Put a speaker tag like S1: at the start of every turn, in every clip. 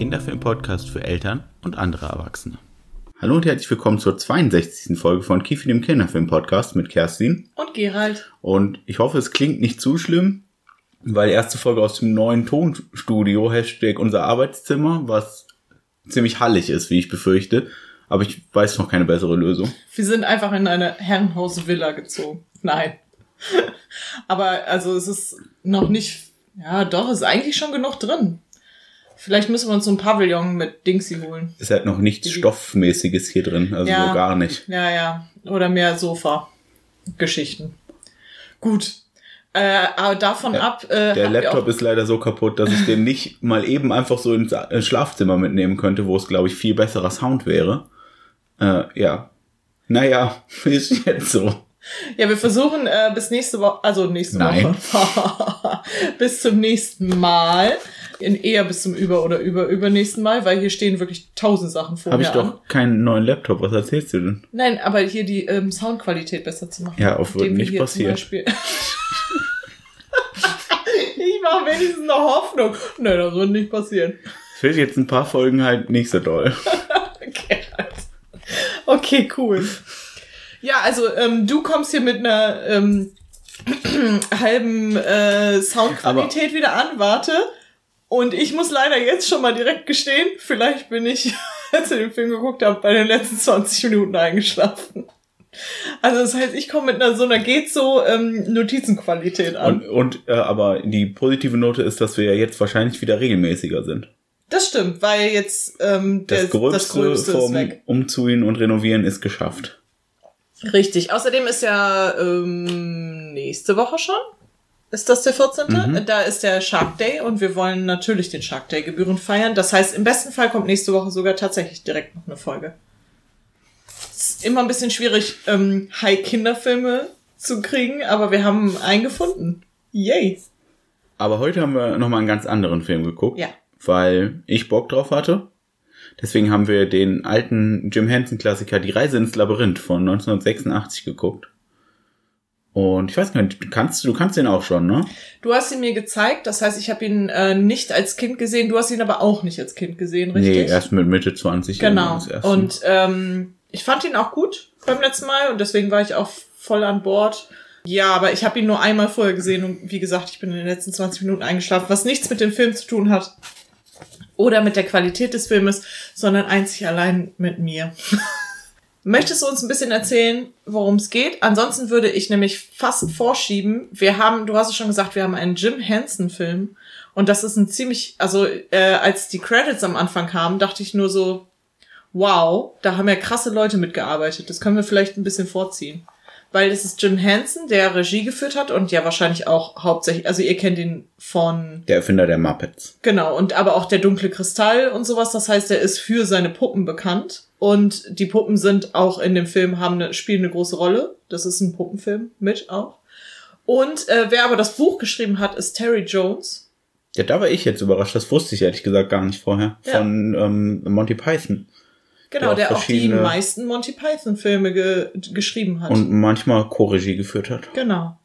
S1: Kinderfilm-Podcast für Eltern und andere Erwachsene. Hallo und herzlich willkommen zur 62. Folge von Kefi, dem Kinderfilm-Podcast mit Kerstin.
S2: Und Gerald.
S1: Und ich hoffe, es klingt nicht zu schlimm, weil erste Folge aus dem neuen Tonstudio, Hashtag unser Arbeitszimmer, was ziemlich hallig ist, wie ich befürchte. Aber ich weiß noch keine bessere Lösung.
S2: Wir sind einfach in eine Herrenhaus-Villa gezogen. Nein. Aber also es ist noch nicht, ja doch, es ist eigentlich schon genug drin. Vielleicht müssen wir uns so ein Pavillon mit Dingsy holen.
S1: Es hat noch nichts Stoffmäßiges hier drin, also
S2: Ja.
S1: so gar nicht.
S2: Ja, ja. Oder mehr Sofa-Geschichten. Gut. Äh, aber davon
S1: Ja,
S2: ab. Äh,
S1: Der Laptop ist leider so kaputt, dass ich den nicht mal eben einfach so ins äh, Schlafzimmer mitnehmen könnte, wo es, glaube ich, viel besserer Sound wäre. Äh, ja. Naja, ist jetzt so.
S2: Ja, wir versuchen äh, bis nächste Woche, also nächste
S1: Nein.
S2: Woche, bis zum nächsten Mal, in eher bis zum über- oder über übernächsten Mal, weil hier stehen wirklich tausend Sachen vor
S1: Habe ich doch keinen neuen Laptop. Was erzählst du denn?
S2: Nein, aber hier die ähm, Soundqualität besser zu machen.
S1: Ja, auf wird nicht passieren.
S2: ich mache wenigstens noch Hoffnung. Nein, das wird nicht passieren.
S1: Es wird jetzt ein paar Folgen halt nicht so doll.
S2: Okay, okay cool. Ja, also ähm, du kommst hier mit einer ähm, halben äh, Soundqualität wieder an, warte. Und ich muss leider jetzt schon mal direkt gestehen, vielleicht bin ich, als ich den Film geguckt habe, bei den letzten 20 Minuten eingeschlafen. Also das heißt, ich komme mit einer so einer geht so ähm, Notizenqualität an.
S1: Und, und äh, aber die positive Note ist, dass wir ja jetzt wahrscheinlich wieder regelmäßiger sind.
S2: das stimmt, weil jetzt ähm, der,
S1: Das Gröbste,
S2: das Gröbste
S1: vom
S2: weg.
S1: Umziehen und Renovieren ist geschafft.
S2: Richtig. Außerdem ist ja ähm, nächste Woche schon. Ist das der 14.?
S1: Mhm.
S2: Da ist der Shark Day und wir wollen natürlich den Shark Day gebührend feiern. Das heißt, im besten Fall kommt nächste Woche sogar tatsächlich direkt noch eine Folge. Es ist immer ein bisschen schwierig, ähm, High-Kinderfilme zu kriegen, aber wir haben einen gefunden. Yay!
S1: Aber heute haben wir nochmal einen ganz anderen Film geguckt.
S2: Ja.
S1: Weil ich Bock drauf hatte. Deswegen haben wir den alten Jim Henson-Klassiker Die Reise ins Labyrinth von 1986 geguckt. Und ich weiß gar nicht, du kannst, du kannst den auch schon, ne?
S2: Du hast ihn mir gezeigt, das heißt, ich habe ihn äh, nicht als Kind gesehen, du hast ihn aber auch nicht als Kind gesehen, richtig?
S1: Nee, erst mit Mitte 20.
S2: Genau.
S1: erste.
S2: Und ähm, ich fand ihn auch gut beim letzten Mal und deswegen war ich auch voll an Bord. Ja, aber ich habe ihn nur einmal vorher gesehen und wie gesagt, ich bin in den letzten 20 Minuten eingeschlafen, was nichts mit dem Film zu tun hat oder mit der Qualität des Filmes, sondern einzig allein mit mir. Möchtest du uns ein bisschen erzählen, worum es geht? Ansonsten würde ich nämlich fast vorschieben. Wir haben, du hast es schon gesagt, wir haben einen Jim Henson-Film. Und das ist ein ziemlich, also äh, als die Credits am Anfang kamen, dachte ich nur so, wow, da haben ja krasse Leute mitgearbeitet. Das können wir vielleicht ein bisschen vorziehen. Weil es ist Jim Henson, der Regie geführt hat und ja wahrscheinlich auch hauptsächlich, also ihr kennt ihn von
S1: Der Erfinder der Muppets.
S2: Genau, und aber auch der dunkle Kristall und sowas. Das heißt, er ist für seine Puppen bekannt. Und die Puppen sind auch in dem Film, haben eine, spielen eine große Rolle. Das ist ein Puppenfilm mit auch. Und äh, wer aber das Buch geschrieben hat, ist Terry Jones.
S1: Ja, da war ich jetzt überrascht. Das wusste ich ehrlich gesagt gar nicht vorher.
S2: Ja.
S1: Von ähm, Monty Python.
S2: Genau,
S1: Der auch
S2: der auch die meisten Monty Python-Filme ge geschrieben hat.
S1: Und manchmal Co-Regie geführt hat.
S2: genau.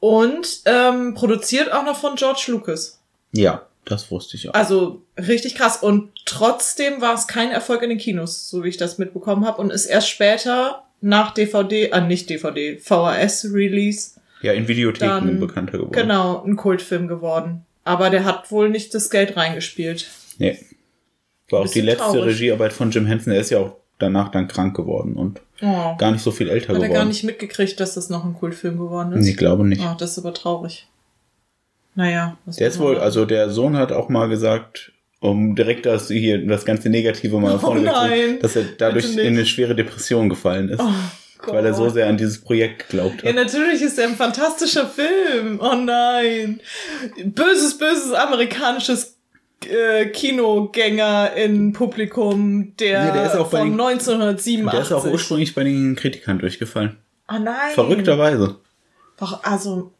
S2: Und ähm, produziert auch noch von George Lucas.
S1: Ja, das wusste ich auch.
S2: Also richtig krass. Und trotzdem war es kein Erfolg in den Kinos, so wie ich das mitbekommen habe. Und ist erst später nach DVD, ah nicht DVD, VHS-Release,
S1: Ja, in Videotheken
S2: Dann-
S1: bekannter geworden.
S2: genau, ein Kultfilm geworden. Aber der hat wohl nicht das Geld reingespielt.
S1: Nee. War auch die letzte
S2: traurig.
S1: Regiearbeit von Jim Henson. Er ist ja auch danach dann krank geworden und
S2: Oh.
S1: gar nicht so viel älter
S2: Hat er
S1: geworden.
S2: gar nicht mitgekriegt, dass das noch ein Kultfilm geworden ist?
S1: Ich glaube nicht.
S2: Oh, das ist aber traurig. Naja. was
S1: Der ist wohl, also der Sohn hat auch mal gesagt, um direkt das hier, das ganze Negative mal
S2: Oh
S1: vorne
S2: nein,
S1: dass er dadurch in eine schwere Depression gefallen ist.
S2: Oh
S1: weil er so sehr an dieses Projekt geglaubt
S2: Ja,
S1: hat.
S2: natürlich ist er ein fantastischer Film. Oh nein. Böses, böses amerikanisches äh, Kinogänger in Publikum, der,
S1: Ja, der ist auch
S2: von
S1: den-
S2: 1987.
S1: Der ist auch ursprünglich bei den Kritikern durchgefallen.
S2: Oh nein.
S1: Verrückterweise.
S2: Doch, Also,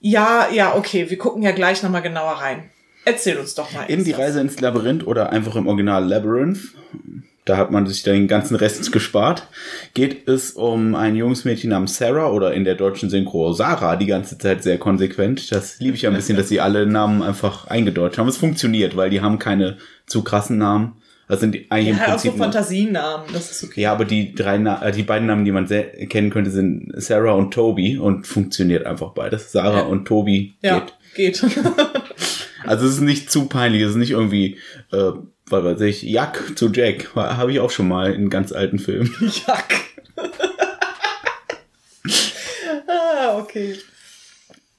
S2: Ja, ja, okay, wir gucken ja gleich nochmal genauer rein. Erzähl uns doch mal.
S1: In die Reise ins Labyrinth oder einfach im Original Labyrinth, da hat man sich den ganzen Rest gespart, geht es um ein junges Mädchen namens Sarah oder in der deutschen Synchro Sarah die ganze Zeit sehr konsequent. Das liebe ich ja ein bisschen, dass sie alle Namen einfach eingedeutscht haben. Es funktioniert, weil die haben keine zu krassen Namen. Das sind die, eigentlich
S2: ja,
S1: im
S2: auch so
S1: Prinzip nur-
S2: Fantasienamen, das ist okay.
S1: ja, aber die drei, Na äh, die beiden Namen, die man sehr kennen könnte, sind Sarah und Toby und funktioniert einfach beides. Sarah
S2: Ja.
S1: und Toby
S2: Ja,
S1: geht.
S2: geht.
S1: Also es ist nicht zu peinlich, es ist nicht irgendwie, äh, was weiß ich, Jack zu Jack. Habe ich auch schon mal in ganz alten Filmen.
S2: Jack. ah, okay.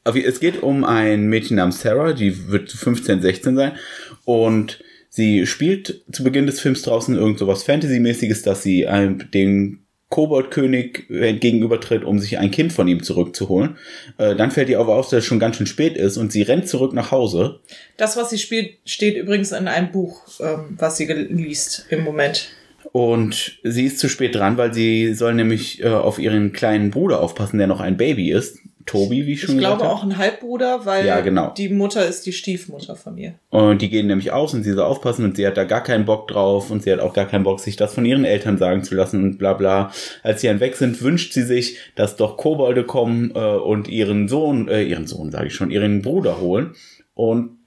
S1: Es geht um ein Mädchen namens Sarah, die wird 15, 16 sein. Und sie spielt zu Beginn des Films draußen irgend so was Fantasy-mäßiges, dass sie einem, dem Koboldkönig äh, gegenübertritt, um sich ein Kind von ihm zurückzuholen. Äh, dann fällt ihr aber auf, dass es schon ganz schön spät ist und sie rennt zurück nach Hause.
S2: Das, was sie spielt, steht übrigens in einem Buch, ähm, was sie liest im Moment.
S1: Und sie ist zu spät dran, weil sie soll nämlich äh, auf ihren kleinen Bruder aufpassen, der noch ein Baby ist. Tobi, wie ich schon
S2: Ich glaube
S1: gesagt
S2: auch ein Halbbruder, weil
S1: Ja, genau.
S2: die Mutter ist die Stiefmutter von mir.
S1: Und die gehen nämlich aus und sie soll aufpassen und sie hat da gar keinen Bock drauf und sie hat auch gar keinen Bock, sich das von ihren Eltern sagen zu lassen und bla bla. Als sie dann weg sind, wünscht sie sich, dass doch Kobolde kommen äh, und ihren Sohn, äh, ihren Sohn sage ich schon, ihren Bruder holen. Und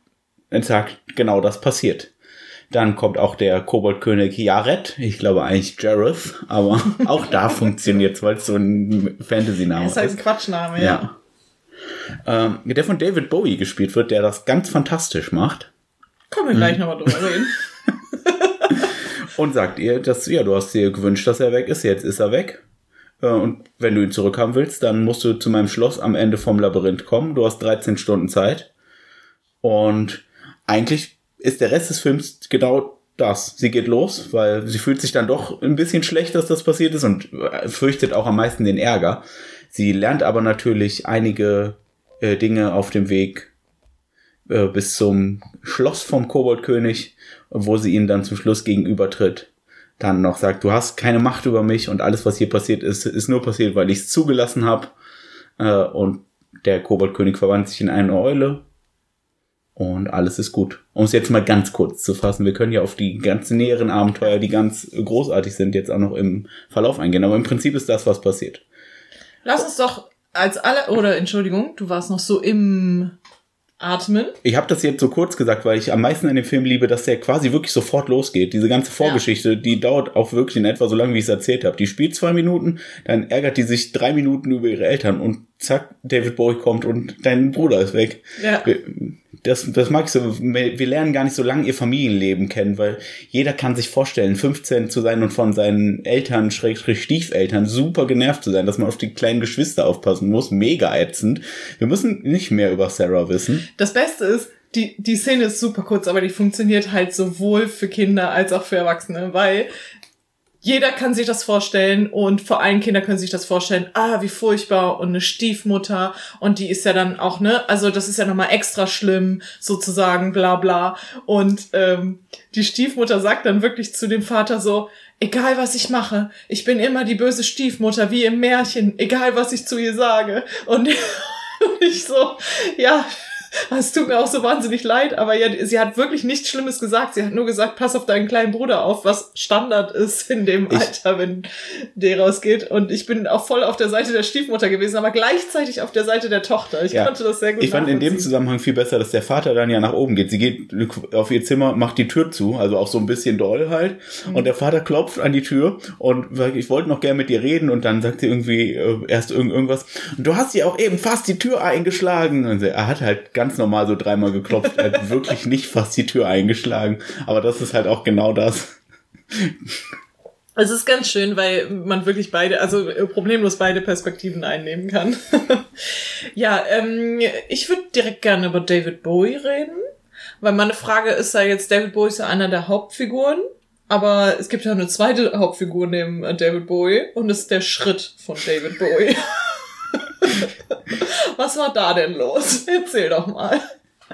S1: sagt, genau das passiert. Dann kommt auch der Koboldkönig Jared, ich glaube eigentlich Jareth, aber auch da funktioniert weil es so ein Fantasy-Name
S2: Das ist halt ein Quatschname, ja.
S1: ja. Ähm, der von David Bowie gespielt wird, der das ganz fantastisch macht.
S2: Können wir
S1: Mhm.
S2: gleich nochmal drüber reden.
S1: Und sagt ihr, dass, ja, du hast dir gewünscht, dass er weg ist, jetzt ist er weg. Äh, Und wenn du ihn zurückhaben willst, dann musst du zu meinem Schloss am Ende vom Labyrinth kommen. Du hast 13 Stunden Zeit. Und eigentlich ist der Rest des Films genau das. Sie geht los, weil sie fühlt sich dann doch ein bisschen schlecht, dass das passiert ist und äh, fürchtet auch am meisten den Ärger. Sie lernt aber natürlich einige äh, Dinge auf dem Weg äh, bis zum Schloss vom Koboldkönig, wo sie ihm dann zum Schluss gegenübertritt. Dann noch sagt, du hast keine Macht über mich und alles, was hier passiert ist, ist nur passiert, weil ich es zugelassen habe. Äh, und der Koboldkönig verwandelt sich in eine Eule. Und alles ist gut. Um es jetzt mal ganz kurz zu fassen, wir können ja auf die ganzen näheren Abenteuer, die ganz großartig sind, jetzt auch noch im Verlauf eingehen. Aber im Prinzip ist das, was passiert.
S2: Lass uns doch als alle, oder Entschuldigung, du warst noch so im Atmen.
S1: Ich habe das jetzt so kurz gesagt, weil ich am meisten an dem Film liebe, dass der quasi wirklich sofort losgeht. Diese ganze Vorgeschichte, die dauert auch wirklich in etwa so lange, wie ich es erzählt habe. Die spielt zwei Minuten, dann ärgert die sich drei Minuten über ihre Eltern und zack, David Bowie kommt und dein Bruder ist weg.
S2: Ja.
S1: Das, das mag ich so. Wir lernen gar nicht so lange ihr Familienleben kennen, weil jeder kann sich vorstellen, 15 zu sein und von seinen Eltern, Schrägstrich Stiefeltern, super genervt zu sein, dass man auf die kleinen Geschwister aufpassen muss. Mega ätzend. Wir müssen nicht mehr über Sarah wissen.
S2: Das Beste ist, die, die Szene ist super kurz, aber die funktioniert halt sowohl für Kinder als auch für Erwachsene, weil jeder kann sich das vorstellen und vor allem Kinder können sich das vorstellen, ah, wie furchtbar und eine Stiefmutter und die ist ja dann auch, ne, also das ist ja nochmal extra schlimm, sozusagen, bla bla. Und ähm, die Stiefmutter sagt dann wirklich zu dem Vater so, egal was ich mache, ich bin immer die böse Stiefmutter, wie im Märchen, egal was ich zu ihr sage. Und ich so, ja, es tut mir auch so wahnsinnig leid, aber ja, sie hat wirklich nichts Schlimmes gesagt. Sie hat nur gesagt, pass auf deinen kleinen Bruder auf, was Standard ist in dem
S1: Ich-
S2: Alter, wenn der rausgeht. Und ich bin auch voll auf der Seite der Stiefmutter gewesen, aber gleichzeitig auf der Seite der Tochter. Ich
S1: Ja.
S2: konnte das sehr gut
S1: Ich fand in dem. Zusammenhang viel besser, dass der Vater dann ja nach oben geht. Sie geht auf ihr Zimmer, macht die Tür zu, also auch so ein bisschen doll halt.
S2: Mhm.
S1: Und der Vater klopft an die Tür und sagt, ich wollte noch gern mit dir reden. Und dann sagt sie irgendwie äh, erst irgend, irgendwas. Und du hast ja auch eben fast die Tür eingeschlagen. Und er hat halt ganz normal so dreimal geklopft. Er hat wirklich nicht fast die Tür eingeschlagen. Aber das ist halt auch genau das.
S2: Es ist ganz schön, weil man wirklich beide, also problemlos beide Perspektiven einnehmen kann. ja, ähm, ich würde direkt gerne über David Bowie reden, weil meine Frage ist ja jetzt, David Bowie ist ja einer der Hauptfiguren, aber es gibt ja eine zweite Hauptfigur neben David Bowie und das ist der Schritt von David Bowie. Was war da denn los? Erzähl doch mal.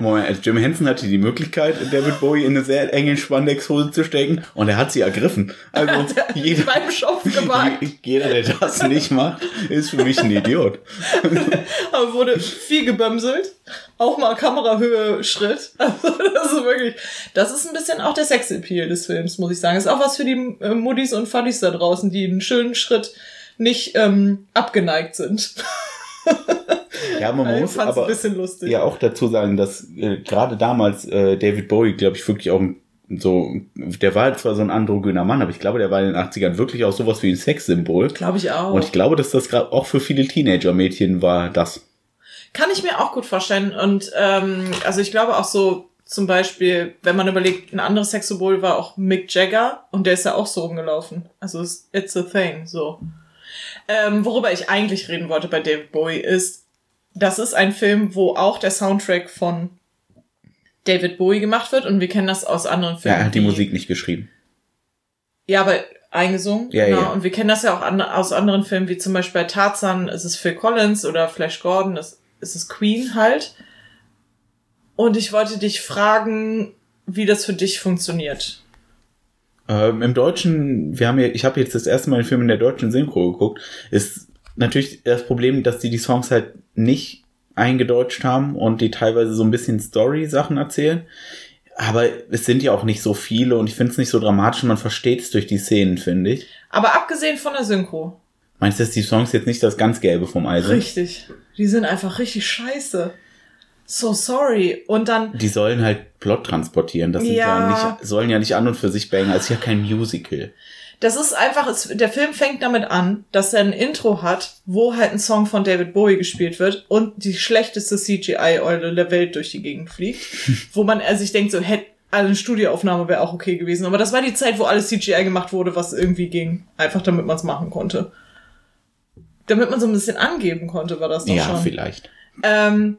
S1: Moment, also Jim Henson hatte die Möglichkeit, David Bowie in eine sehr enge Spandexhose zu stecken und er hat sie ergriffen. Also jeder,
S2: Beim Schopf gemacht.
S1: jeder, der das nicht macht, ist für mich ein Idiot.
S2: Aber wurde viel gebömselt. Auch mal Kamerahöhe Schritt. Also das ist wirklich, das ist ein bisschen auch der Sexappeal des Films, muss ich sagen. ist auch was für die äh, Muddis und Fuddies da draußen, die einen schönen Schritt nicht ähm, abgeneigt sind.
S1: Ja, man
S2: Ich
S1: muss aber ja auch dazu sagen, dass äh, gerade damals äh, David Bowie, glaube ich, wirklich auch so, der war zwar so ein androgyner Mann, aber ich glaube, der war in den 80ern wirklich auch sowas wie ein Sexsymbol.
S2: Glaube ich auch.
S1: Und ich glaube, dass das gerade auch für viele Teenager-Mädchen war das.
S2: Kann ich mir auch gut vorstellen. Und ähm, also ich glaube auch so, zum Beispiel, wenn man überlegt, ein anderes Sexsymbol war auch Mick Jagger und der ist ja auch so rumgelaufen. Also it's a thing, so. Ähm, worüber ich eigentlich reden wollte bei David Bowie ist, das ist ein Film, wo auch der Soundtrack von David Bowie gemacht wird und wir kennen das aus anderen
S1: Ja,
S2: Filmen.
S1: er hat die Musik nicht geschrieben.
S2: Ja, aber eingesungen.
S1: Ja,
S2: genau.
S1: ja.
S2: Und wir kennen das ja auch an, aus anderen Filmen, wie zum Beispiel bei Tarzan ist es Phil Collins oder Flash Gordon ist, ist es Queen halt. Und ich wollte dich fragen, wie das für dich funktioniert.
S1: Ähm, Im Deutschen, wir haben ja, ich habe jetzt das erste Mal den Film in der deutschen Synchro geguckt, ist natürlich das Problem, dass die die Songs halt nicht eingedeutscht haben und die teilweise so ein bisschen Story-Sachen erzählen. Aber es sind ja auch nicht so viele und ich finde es nicht so dramatisch und man versteht es durch die Szenen, finde ich.
S2: Aber abgesehen von der Synchro.
S1: Meinst du, dass die Songs jetzt nicht das ganz Gelbe vom Ei sind?
S2: Richtig. Die sind einfach richtig scheiße. So sorry. Und dann,
S1: Die sollen halt Plot transportieren. Das sind ja,
S2: Ja.
S1: nicht, sollen ja nicht an und für sich bangen. Es ist ja kein Musical.
S2: das ist einfach, es, der Film fängt damit an, dass er ein Intro hat, wo halt ein Song von David Bowie gespielt wird und die schlechteste CGI-Eule der Welt durch die Gegend fliegt. wo man sich denkt, so hätte eine Studioaufnahme wäre auch okay gewesen. Aber das war die Zeit, wo alles CGI gemacht wurde, was irgendwie ging. Einfach damit man es machen konnte. Damit man so ein bisschen angeben konnte, war das doch
S1: Ja,
S2: schon.
S1: vielleicht.
S2: Ähm,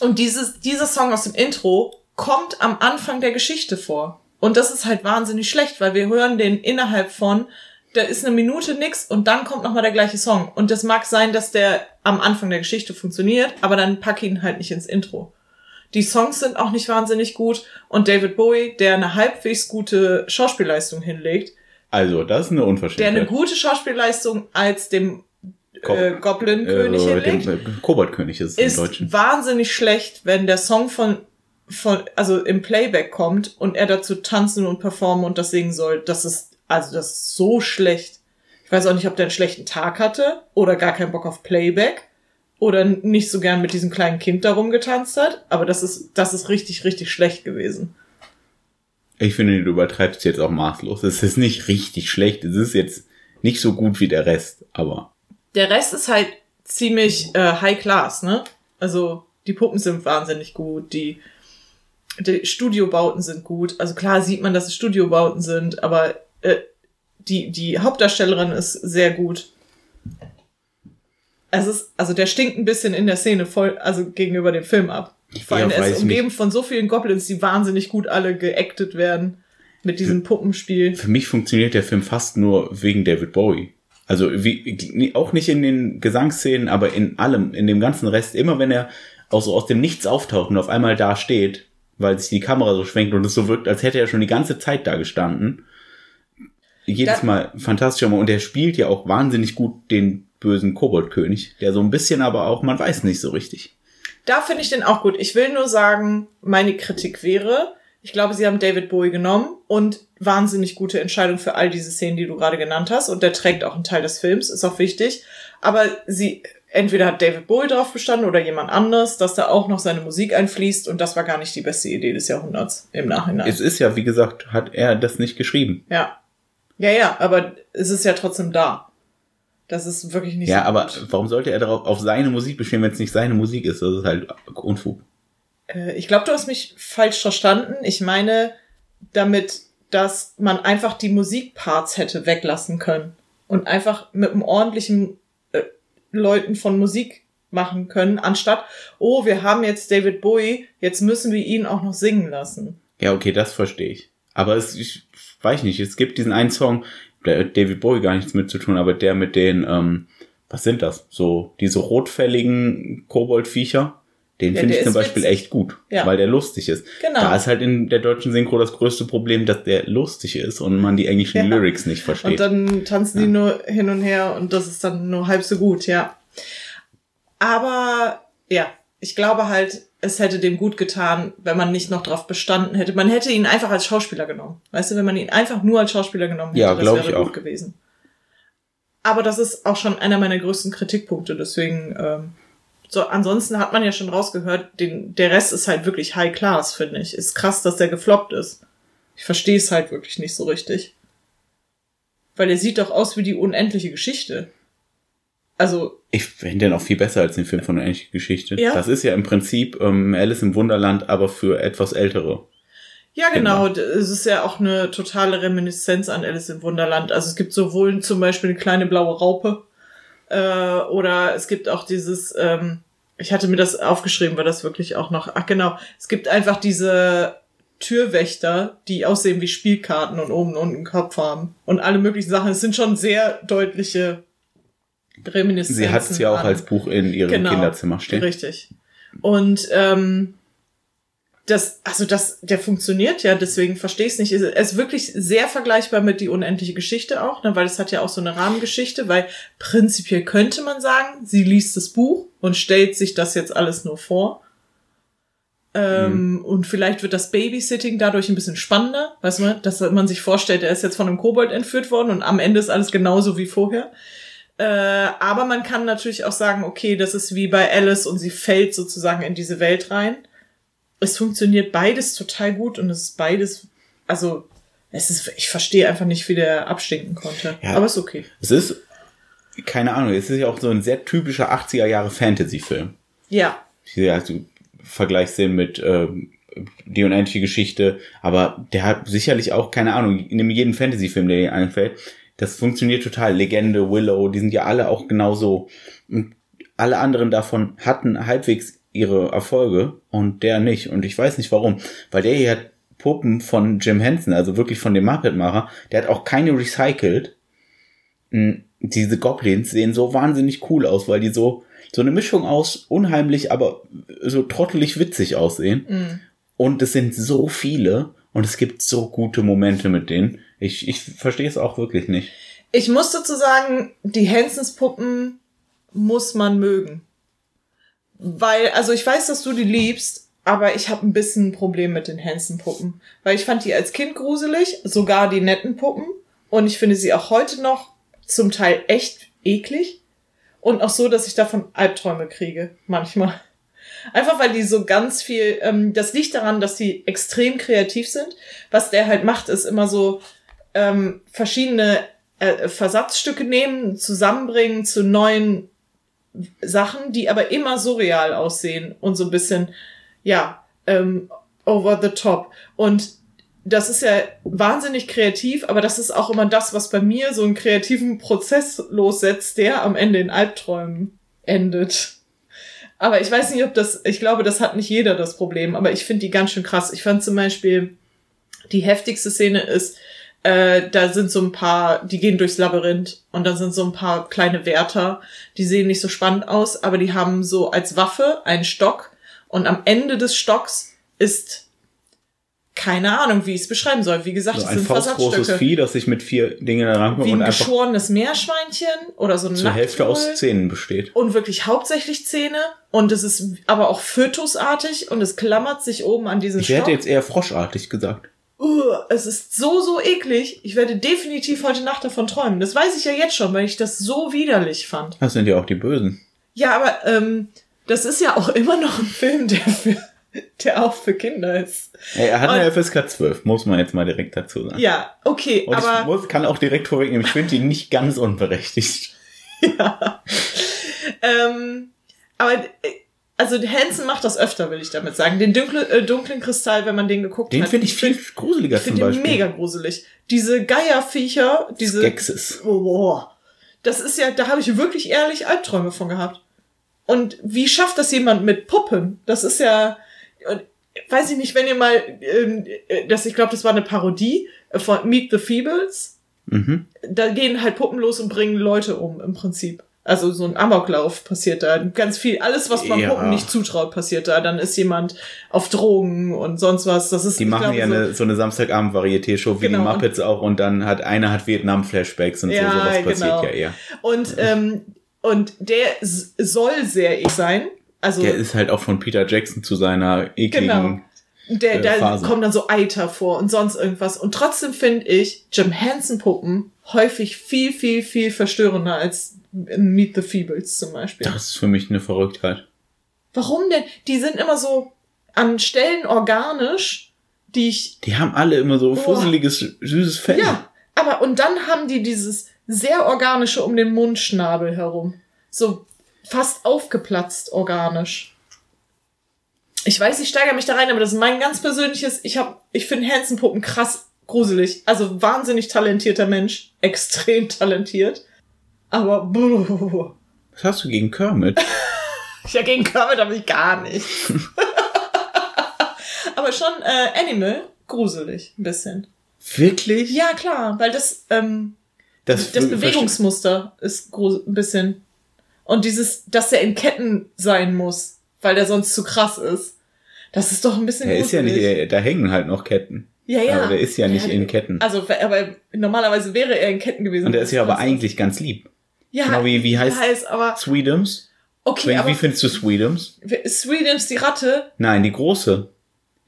S2: und dieses, dieser Song aus dem Intro kommt am Anfang der Geschichte vor. Und das ist halt wahnsinnig schlecht, weil wir hören den innerhalb von, da ist eine Minute nix und dann kommt nochmal der gleiche Song. Und das mag sein, dass der am Anfang der Geschichte funktioniert, aber dann pack ihn halt nicht ins Intro. Die Songs sind auch nicht wahnsinnig gut und David Bowie, der eine halbwegs gute Schauspielleistung hinlegt,
S1: Also, das ist eine
S2: der
S1: Unverschämtheit.
S2: eine gute Schauspielleistung als dem äh, Goblin-König
S1: äh,
S2: hinlegt
S1: äh, Koboldkönig ist,
S2: ist
S1: im Deutschen.
S2: wahnsinnig schlecht, wenn der Song von, von, also im Playback kommt und er dazu tanzen und performen und das singen soll. Das ist, also das ist so schlecht. Ich weiß auch nicht, ob der einen schlechten Tag hatte oder gar keinen Bock auf Playback oder nicht so gern mit diesem kleinen Kind darum getanzt hat, aber das ist, das ist richtig, richtig schlecht gewesen.
S1: Ich finde, du übertreibst jetzt auch maßlos. Es ist nicht richtig schlecht. Es ist jetzt nicht so gut wie der Rest, aber
S2: Der Rest ist halt ziemlich äh, high class, ne? Also die Puppen sind wahnsinnig gut, die, die Studiobauten sind gut. Also klar sieht man, dass es Studiobauten sind, aber äh, die, die Hauptdarstellerin ist sehr gut. Es ist, also der stinkt ein bisschen in der Szene voll, also gegenüber dem Film ab. Vor allem,
S1: Ja,
S2: er ist umgeben von so vielen Goblins, die wahnsinnig gut alle geactet werden mit diesem Puppenspiel.
S1: für mich funktioniert der Film fast nur wegen David Bowie. Also wie, auch nicht in den Gesangsszenen, aber in allem, in dem ganzen Rest, immer wenn er auch so aus dem Nichts auftaucht und auf einmal da steht, weil sich die Kamera so schwenkt und es so wirkt, als hätte er schon die ganze Zeit da gestanden. Jedes
S2: Da-
S1: Mal fantastisch. Und er spielt ja auch wahnsinnig gut den bösen Koboldkönig, der so ein bisschen aber auch, man weiß nicht so richtig.
S2: Da finde ich den auch gut. Ich will nur sagen, meine Kritik wäre, ich glaube, sie haben David Bowie genommen und wahnsinnig gute Entscheidung für all diese Szenen, die du gerade genannt hast. Und der trägt auch einen Teil des Films, ist auch wichtig. Aber sie, entweder hat David Bowie drauf bestanden oder jemand anderes, dass da auch noch seine Musik einfließt. Und das war gar nicht die beste Idee des Jahrhunderts im Nachhinein.
S1: Es ist ja, wie gesagt, hat er das nicht geschrieben.
S2: ja. Ja, ja, aber es ist ja trotzdem da. Das ist wirklich nicht
S1: Ja,
S2: so
S1: aber
S2: gut.
S1: warum sollte er darauf auf seine Musik bestehen, wenn es nicht seine Musik ist? Das ist halt Unfug.
S2: Äh, Ich glaube, du hast mich falsch verstanden. Ich meine damit, dass man einfach die Musikparts hätte weglassen können und einfach mit einem ordentlichen äh, Leuten von Musik machen können, anstatt, oh, wir haben jetzt David Bowie, jetzt müssen wir ihn auch noch singen lassen.
S1: Ja, okay, das verstehe ich. Aber es, ich weiß nicht, es gibt diesen einen Song, der hat David Bowie gar nichts mit zu tun, aber der mit den, ähm, was sind das? So, diese rotfälligen Koboldviecher, Den
S2: Ja,
S1: finde ich zum Beispiel
S2: witzig.
S1: echt gut,
S2: Ja.
S1: weil der lustig ist.
S2: Genau.
S1: Da ist halt in der deutschen Synchro das größte Problem, dass der lustig ist und man die englischen
S2: Ja.
S1: Lyrics nicht versteht.
S2: Und dann tanzen die nur hin und her und das ist dann nur halb so gut, ja. Aber ja, ich glaube halt, es hätte dem gut getan, wenn man nicht noch drauf bestanden hätte. Man hätte ihn einfach als Schauspieler genommen. Weißt du, wenn man ihn einfach nur als Schauspieler genommen hätte,
S1: Ja,
S2: das wäre
S1: ich
S2: gut
S1: auch.
S2: gewesen. Aber das ist auch schon einer meiner größten Kritikpunkte, deswegen, ähm, so, ansonsten hat man ja schon rausgehört, den, der Rest ist halt wirklich High Class, finde ich. Ist krass, dass der gefloppt ist. Ich verstehe es halt wirklich nicht so richtig. Weil er sieht doch aus wie die unendliche Geschichte. Also,
S1: Ich finde den auch viel besser als den Film von Ähnliche Geschichte.
S2: Ja.
S1: Das ist ja im Prinzip ähm, Alice im Wunderland, aber für etwas ältere.
S2: ja genau, es ist ja auch eine totale Reminiszenz an Alice im Wunderland. Also es gibt sowohl zum Beispiel eine kleine blaue Raupe, äh, oder es gibt auch dieses, ähm, ich hatte mir das aufgeschrieben, weil das wirklich auch noch, ach genau, es gibt einfach diese Türwächter, die aussehen wie Spielkarten und oben und unten einen Kopf haben. Und alle möglichen Sachen. Es sind schon sehr deutliche Reminiszenzen.
S1: Sie hat es ja auch
S2: an-
S1: als Buch in ihrem
S2: Genau.
S1: Kinderzimmer stehen.
S2: Richtig. Und ähm, das, also das, der funktioniert ja, deswegen verstehe ich es nicht. Es ist wirklich sehr vergleichbar mit die unendliche Geschichte auch, ne, weil es hat ja auch so eine Rahmengeschichte, weil prinzipiell könnte man sagen, sie liest das Buch und stellt sich das jetzt alles nur vor. Ähm, Und vielleicht wird das Babysitting dadurch ein bisschen spannender, weißt du, dass man sich vorstellt, er ist jetzt von einem Kobold entführt worden und am Ende ist alles genauso wie vorher. Äh, aber man kann natürlich auch sagen, okay, das ist wie bei Alice und sie fällt sozusagen in diese Welt rein. Es funktioniert beides total gut und es ist beides, also es ist, ich verstehe einfach nicht, wie der abstinken konnte.
S1: Ja.
S2: Aber ist okay.
S1: Es ist, keine Ahnung, es ist ja auch so ein sehr typischer 80er Jahre Fantasy-Film.
S2: Ja,
S1: Ja, du vergleichst den mit ähm, die unendliche Geschichte, aber der hat sicherlich auch, keine Ahnung, nimm jeden Fantasy-Film, der dir einfällt. Das funktioniert total. Legende, Willow, die sind ja alle auch genauso. Und alle anderen davon hatten halbwegs ihre Erfolge und der nicht. Und ich weiß nicht warum. Weil der hier hat Puppen von Jim Henson, also wirklich von dem Muppet-Macher, der hat auch keine recycelt. Mm, Diese Goblins sehen so wahnsinnig cool aus, weil die so, so eine Mischung aus unheimlich, aber so trottelig witzig aussehen.
S2: mm.
S1: Und es sind so viele und es gibt so gute Momente mit denen. Ich, ich verstehe es auch wirklich nicht.
S2: Ich muss dazu sagen, die Hansons-Puppen muss man mögen. Weil, also ich weiß, dass du die liebst, aber ich habe ein bisschen ein Problem mit den Hanson-Puppen. Weil ich fand die als Kind gruselig, sogar die netten Puppen. Und ich finde sie auch heute noch zum Teil echt eklig. Und auch so, dass ich davon Albträume kriege, manchmal. Einfach weil die so ganz viel, ähm, das liegt daran, dass die extrem kreativ sind. Was der halt macht, ist immer so ähm, verschiedene äh, Versatzstücke nehmen, zusammenbringen zu neuen Sachen, die aber immer surreal aussehen und so ein bisschen, ja, ähm, over the top. Und das ist ja wahnsinnig kreativ, aber das ist auch immer das, was bei mir so einen kreativen Prozess lossetzt, der am Ende in Albträumen endet. Aber ich weiß nicht, ob das, ich glaube, das hat nicht jeder das Problem, aber ich finde die ganz schön krass. Ich fand zum Beispiel, die heftigste Szene ist, äh, da sind so ein paar, die gehen durchs Labyrinth und da sind so ein paar kleine Wärter, die sehen nicht so spannend aus, aber die haben so als Waffe einen Stock und am Ende des Stocks ist keine Ahnung, wie ich es beschreiben soll. Wie gesagt,
S1: So
S2: es
S1: ein
S2: sind
S1: faustgroßes. Vieh, das sich mit vier Dingen rankommt
S2: Wie
S1: und
S2: ein
S1: einfach
S2: geschorenes Meerschweinchen oder so ein
S1: zur Hälfte aus. Zähnen besteht.
S2: Und wirklich hauptsächlich Zähne. Und es ist aber auch fötusartig und es klammert sich oben an diesen
S1: Ich hätte
S2: Stock.
S1: jetzt eher froschartig gesagt.
S2: Uh, es ist so, so eklig. Ich werde definitiv heute Nacht davon träumen. Das weiß ich ja jetzt schon, weil ich das so widerlich fand.
S1: Das sind ja auch die Bösen.
S2: Ja, aber ähm, das ist ja auch immer noch ein Film, der, für, der auch für Kinder ist.
S1: Ey, er hat
S2: Und-
S1: eine FSK 12, muss man jetzt mal direkt dazu sagen.
S2: Ja, okay,
S1: Und ich
S2: aber
S1: muss, kann auch direkt vorwegnehmen, ich finde die nicht ganz unberechtigt.
S2: ähm, aber äh, also Hansen macht das öfter, will ich damit sagen. Den dunkle, äh, dunklen Kristall, wenn man den geguckt
S1: Den
S2: hat.
S1: finde ich viel gruseliger
S2: Ich
S1: zum
S2: finde den
S1: Beispiel.
S2: mega gruselig. Diese Geierviecher, diese. Oh, boah. Das ist ja, da habe ich wirklich ehrlich Albträume von gehabt. Und wie schafft das jemand mit Puppen? Das ist ja, und, weiß ich nicht, wenn ihr mal, ähm, äh, das, ich glaube, das war eine Parodie äh, von Meet the Feebles.
S1: Mhm.
S2: Da gehen halt Puppen los und bringen Leute um, im Prinzip. Also so ein Amoklauf passiert da. Ganz viel, alles, was man
S1: Ja.
S2: Puppen nicht zutraut, passiert da. Dann ist jemand auf Drogen und sonst was. Das ist,
S1: Die
S2: ich
S1: machen
S2: glaube,
S1: ja
S2: so,
S1: eine, so eine Samstagabend-Varieté-Show wie
S2: Genau,
S1: die Muppets auch und dann hat einer hat Vietnam-Flashbacks und
S2: Ja,
S1: so, sowas passiert
S2: genau.
S1: ja eher.
S2: Und, ähm, und der soll sehr eklig sein. Also
S1: Der ist halt auch von Peter Jackson zu seiner ekligen.
S2: Genau. der,
S1: äh,
S2: da
S1: Phase.
S2: kommt dann so Eiter vor und sonst irgendwas. Und trotzdem finde ich Jim Henson Puppen häufig viel, viel, viel verstörender als Meet the Feebles zum Beispiel.
S1: Das ist für mich eine Verrücktheit.
S2: Warum denn? Die sind immer so an Stellen organisch, die ich,
S1: Die haben alle immer so
S2: Boah.
S1: fusseliges, süßes Fell.
S2: ja, aber und dann haben die dieses sehr organische um den Mundschnabel herum. So fast aufgeplatzt organisch. Ich weiß, ich steigere mich da rein, aber das ist mein ganz persönliches, ich hab, ich finde Hansen Puppen krass gruselig. Also wahnsinnig talentierter Mensch, extrem talentiert. Aber brrr.
S1: Was hast du gegen Kermit?
S2: Ja, gegen Kermit habe ich gar nichts. Aber schon äh, Animal, gruselig, ein bisschen.
S1: Wirklich?
S2: Ja, klar, weil das, ähm, das
S1: ver-
S2: Bewegungsmuster ist grus- ein bisschen. Und dieses, dass er in Ketten sein muss, weil der sonst zu krass ist. Das ist doch ein bisschen
S1: Er ist ja nicht, er- da hängen halt noch Ketten.
S2: Ja, ja.
S1: Aber der ist ja nicht
S2: Ja,
S1: in Ketten.
S2: Also, aber normalerweise wäre er in Ketten gewesen.
S1: Und der ist ja aber
S2: Das-
S1: eigentlich ganz lieb.
S2: Ja,
S1: genau wie- wie heißt-
S2: ich weiß, aber,
S1: Sweetums?
S2: okay,
S1: Wie,
S2: aber
S1: wie findest du Sweetums?
S2: Sweetums, die Ratte,
S1: Nein, die große.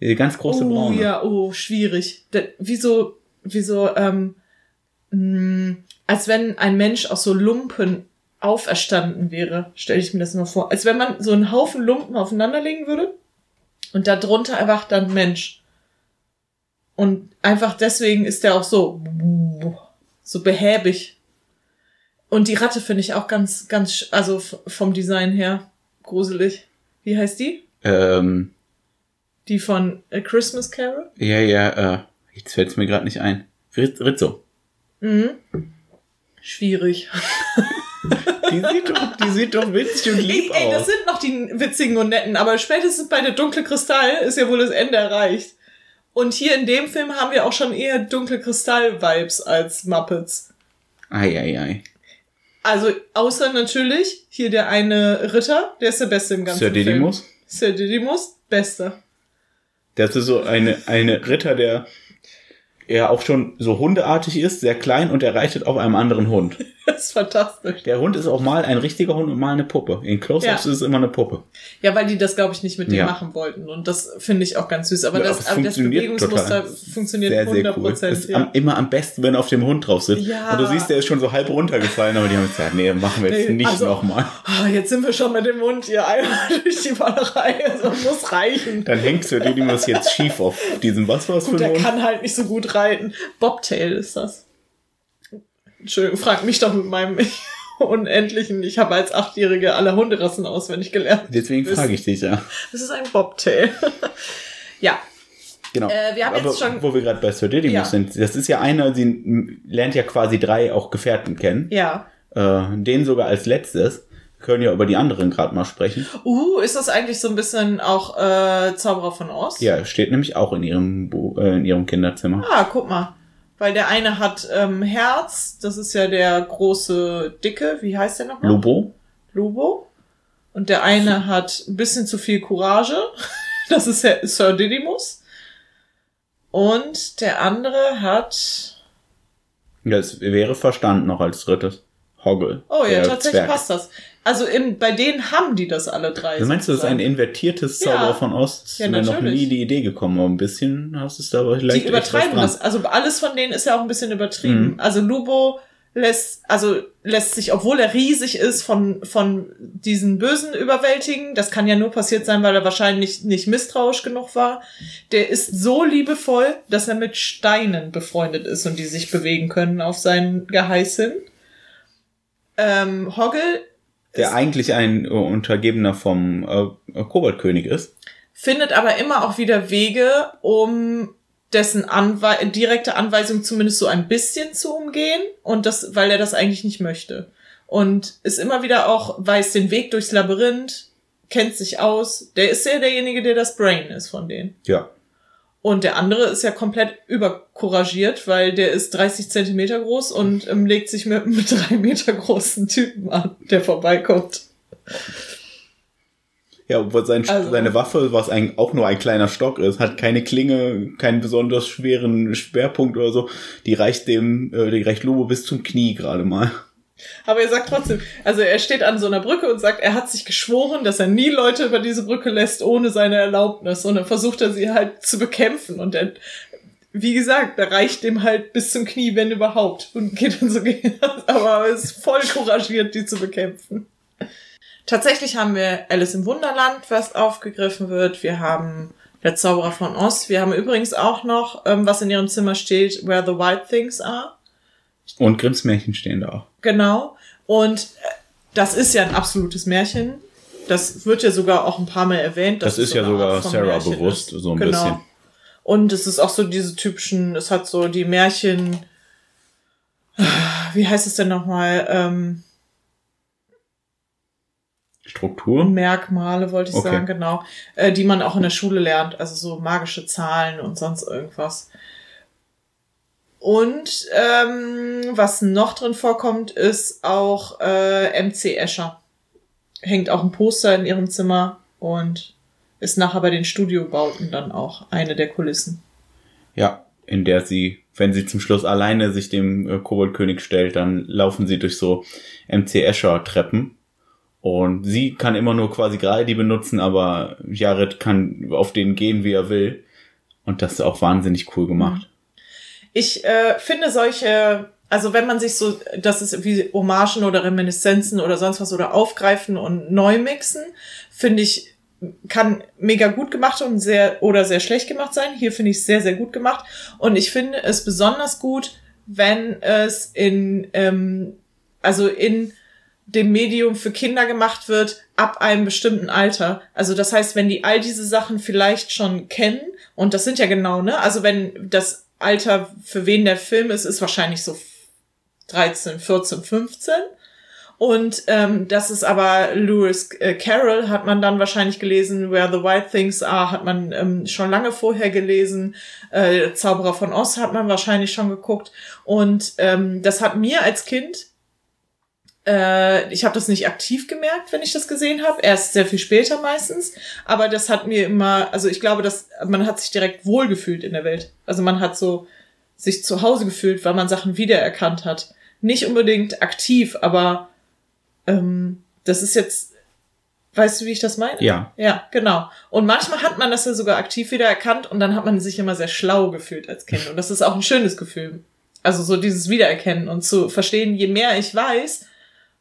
S1: Die ganz große
S2: oh,
S1: braune.
S2: ja, oh, schwierig. Da, wieso, wieso, ähm, mh, als wenn ein Mensch aus so Lumpen auferstanden wäre, stelle ich mir das immer vor. Als wenn man so einen Haufen Lumpen aufeinanderlegen würde und da drunter erwacht dann Mensch. Und einfach deswegen ist der auch so, so behäbig. Und die Ratte finde ich auch ganz, ganz, also vom Design her gruselig. Wie heißt die?
S1: Ähm,
S2: Die von A Christmas Carol?
S1: ja, ja, äh, jetzt fällt es mir gerade nicht ein. Rizzo.
S2: Mhm. Schwierig.
S1: Die sieht doch, die sieht doch witzig und lieb
S2: Ey, ey, das
S1: aus.
S2: sind noch die witzigen und netten, aber spätestens bei der dunkle Kristall ist ja wohl das Ende erreicht. Und hier in dem Film haben wir auch schon eher dunkle Kristall-Vibes als Muppets.
S1: Ei, ei, ei.
S2: Also, außer natürlich hier der eine Ritter, der ist der Beste im ganzen
S1: Sir
S2: Film.
S1: Didymus?
S2: Sir Didymus, Bester.
S1: Das ist so eine, eine Ritter, der ja auch schon so hundeartig ist, sehr klein und er reitet auf einem anderen Hund.
S2: Das ist fantastisch.
S1: Der Hund ist auch mal ein richtiger Hund und mal eine Puppe. In Close-Ups
S2: Ja.
S1: ist es immer eine Puppe.
S2: Ja, weil die das, glaube ich, nicht mit dem
S1: Ja.
S2: machen wollten. Und das finde ich auch ganz süß. Aber
S1: Ja,
S2: das,
S1: aber es
S2: das
S1: funktioniert
S2: Bewegungsmuster
S1: total.
S2: funktioniert
S1: Sehr, sehr cool.
S2: 100%.
S1: Ist
S2: ja.
S1: am, immer am besten, wenn er auf dem Hund drauf sitzt.
S2: Ja.
S1: Und du siehst, der ist schon so halb runtergefallen, aber die haben gesagt, nee, machen wir jetzt
S2: Nee,
S1: nicht
S2: also-
S1: nochmal.
S2: Ah, jetzt sind wir schon mit dem Mund hier einmal durch die Wallerei. Also muss reichen.
S1: Dann hängt Sir Didymus jetzt schief auf diesem, was war's für
S2: Gut,
S1: ein
S2: der
S1: Hund?
S2: kann halt nicht so gut reiten. Bobtail ist das. Entschuldigung, frag mich doch mit meinem unendlichen, ich habe als Achtjährige alle Hunderassen auswendig gelernt.
S1: Deswegen frage ich dich ja.
S2: Das ist ein Bobtail. ja,
S1: Genau.
S2: Äh, wir haben
S1: Aber
S2: jetzt schon-
S1: wo wir gerade bei Sir Didymus
S2: Ja.
S1: sind, das ist ja einer, sie lernt ja quasi drei auch Gefährten kennen.
S2: ja.
S1: Äh, den sogar als letztes. Wir können ja über die anderen gerade mal sprechen.
S2: Uh, ist das eigentlich so ein bisschen auch äh, Zauberer von Oz?
S1: Ja, steht nämlich auch in ihrem, Bu- äh, in ihrem Kinderzimmer.
S2: Ah, guck mal. Weil der eine hat ähm, Herz, das ist ja der große Dicke, wie heißt der nochmal?
S1: Lobo?
S2: Lobo. Und der eine hat ein bisschen zu viel Courage. Das ist Herr Sir Didymus. Und der andere hat.
S1: Das wäre verstanden noch als drittes. Hoggle.
S2: Oh ja, tatsächlich
S1: Zwerg.
S2: passt das. Also im, bei denen haben die das alle drei.
S1: Also meinst du, das ist ein
S2: sozusagen.
S1: invertiertes
S2: Ja.
S1: Zauberer von Ost?
S2: Ja,
S1: mir noch
S2: natürlich.
S1: nie die Idee gekommen, aber ein bisschen hast du es da aber vielleicht
S2: Die übertreiben das. Also alles von denen ist ja auch ein bisschen übertrieben.
S1: Mhm.
S2: Also Lubo lässt, also lässt sich, obwohl er riesig ist, von, von diesen Bösen überwältigen. Das kann ja nur passiert sein, weil er wahrscheinlich nicht misstrauisch genug war. Der ist so liebevoll, dass er mit Steinen befreundet ist und die sich bewegen können auf sein Geheiß hin. Ähm, Hoggle
S1: Der
S2: ist-
S1: eigentlich ein äh, Untergebener vom äh, Koboldkönig ist.
S2: findet aber immer auch wieder Wege, um dessen Anwe direkte Anweisung zumindest so ein bisschen zu umgehen und das, weil er das eigentlich nicht möchte. Und ist immer wieder auch, weiß den Weg durchs Labyrinth, kennt sich aus. Der ist ja derjenige, der das Brain ist von denen.
S1: Ja.
S2: Und der andere ist ja komplett übercouragiert, weil der ist 30 Zentimeter groß und ähm, legt sich mit einem drei Meter großen Typen an, der vorbeikommt.
S1: Ja, obwohl sein,
S2: Also-
S1: seine Waffe, was ein, auch nur ein kleiner Stock ist, hat keine Klinge, keinen besonders schweren Schwerpunkt oder so. Die reicht dem, äh, die reicht Lobo bis zum Knie gerade mal.
S2: Aber er sagt trotzdem, also er steht an so einer Brücke und sagt, er hat sich geschworen, dass er nie Leute über diese Brücke lässt ohne seine Erlaubnis. Und dann versucht er sie halt zu bekämpfen. Und er, wie gesagt, da reicht dem halt bis zum Knie, wenn überhaupt. Und geht dann so, aber er ist voll couragiert, die zu bekämpfen. Tatsächlich haben wir Alice im Wunderland, was aufgegriffen wird. Wir haben der Zauberer von Oz. Wir haben übrigens auch noch, ähm, was in ihrem Zimmer steht, Where the White Things Are.
S1: Und Grimms Märchen stehen da auch.
S2: Genau. Und äh, das ist ja ein absolutes Märchen. Das wird ja sogar auch ein paar Mal erwähnt.
S1: Das, ist ja
S2: so eine
S1: sogar Sarah
S2: Märchen
S1: bewusst,
S2: ist.
S1: so ein
S2: genau.
S1: bisschen.
S2: Und es ist auch so diese typischen, es hat so die Märchen, wie heißt es denn nochmal, ähm,
S1: Struktur?
S2: Merkmale, wollte ich
S1: Okay.
S2: sagen, genau, äh, die man auch in der Schule lernt, also so magische Zahlen und sonst irgendwas. Und ähm, was noch drin vorkommt, ist auch äh, MC Escher. Hängt auch ein Poster in ihrem Zimmer und ist nachher bei den Studiobauten dann auch eine der Kulissen.
S1: Ja, in der sie, wenn sie zum Schluss alleine sich dem äh, Koboldkönig stellt, dann laufen sie durch so MC Escher Treppen. Und sie kann immer nur quasi gerade die benutzen, aber Jared kann auf denen gehen, wie er will. Und das ist auch wahnsinnig cool gemacht.
S2: Ich äh, finde solche, also wenn man sich so, das ist wie Hommagen oder Reminiszenzen oder sonst was oder aufgreifen und neu mixen, finde ich, kann mega gut gemacht und sehr oder sehr schlecht gemacht sein. Hier finde ich es sehr, sehr gut gemacht. Und ich finde es besonders gut, wenn es in, ähm, also in dem Medium für Kinder gemacht wird, ab einem bestimmten Alter. Also das heißt, wenn die all diese Sachen vielleicht schon kennen, und das sind ja genau, ne? Also wenn das Alter, für wen der Film ist, ist wahrscheinlich so 13, 14, 15. Und ähm, das ist aber Lewis äh, Carroll, hat man dann wahrscheinlich gelesen, Where the White Things Are, hat man ähm, schon lange vorher gelesen, äh, Zauberer von Oz hat man wahrscheinlich schon geguckt. Und ähm, das hat mir als Kind äh, ich habe das nicht aktiv gemerkt, wenn ich das gesehen habe. Erst sehr viel später meistens. Aber das hat mir immer, also ich glaube, dass man hat sich direkt wohlgefühlt in der Welt. Also man hat so sich zu Hause gefühlt, weil man Sachen wiedererkannt hat. Nicht unbedingt aktiv, aber ähm, das ist jetzt, weißt du, wie ich das meine?
S1: Ja.
S2: Ja, genau. Und manchmal hat man das ja sogar aktiv wiedererkannt und dann hat man sich immer sehr schlau gefühlt als Kind. Und das ist auch ein schönes Gefühl. Also so dieses Wiedererkennen und zu verstehen, je mehr ich weiß,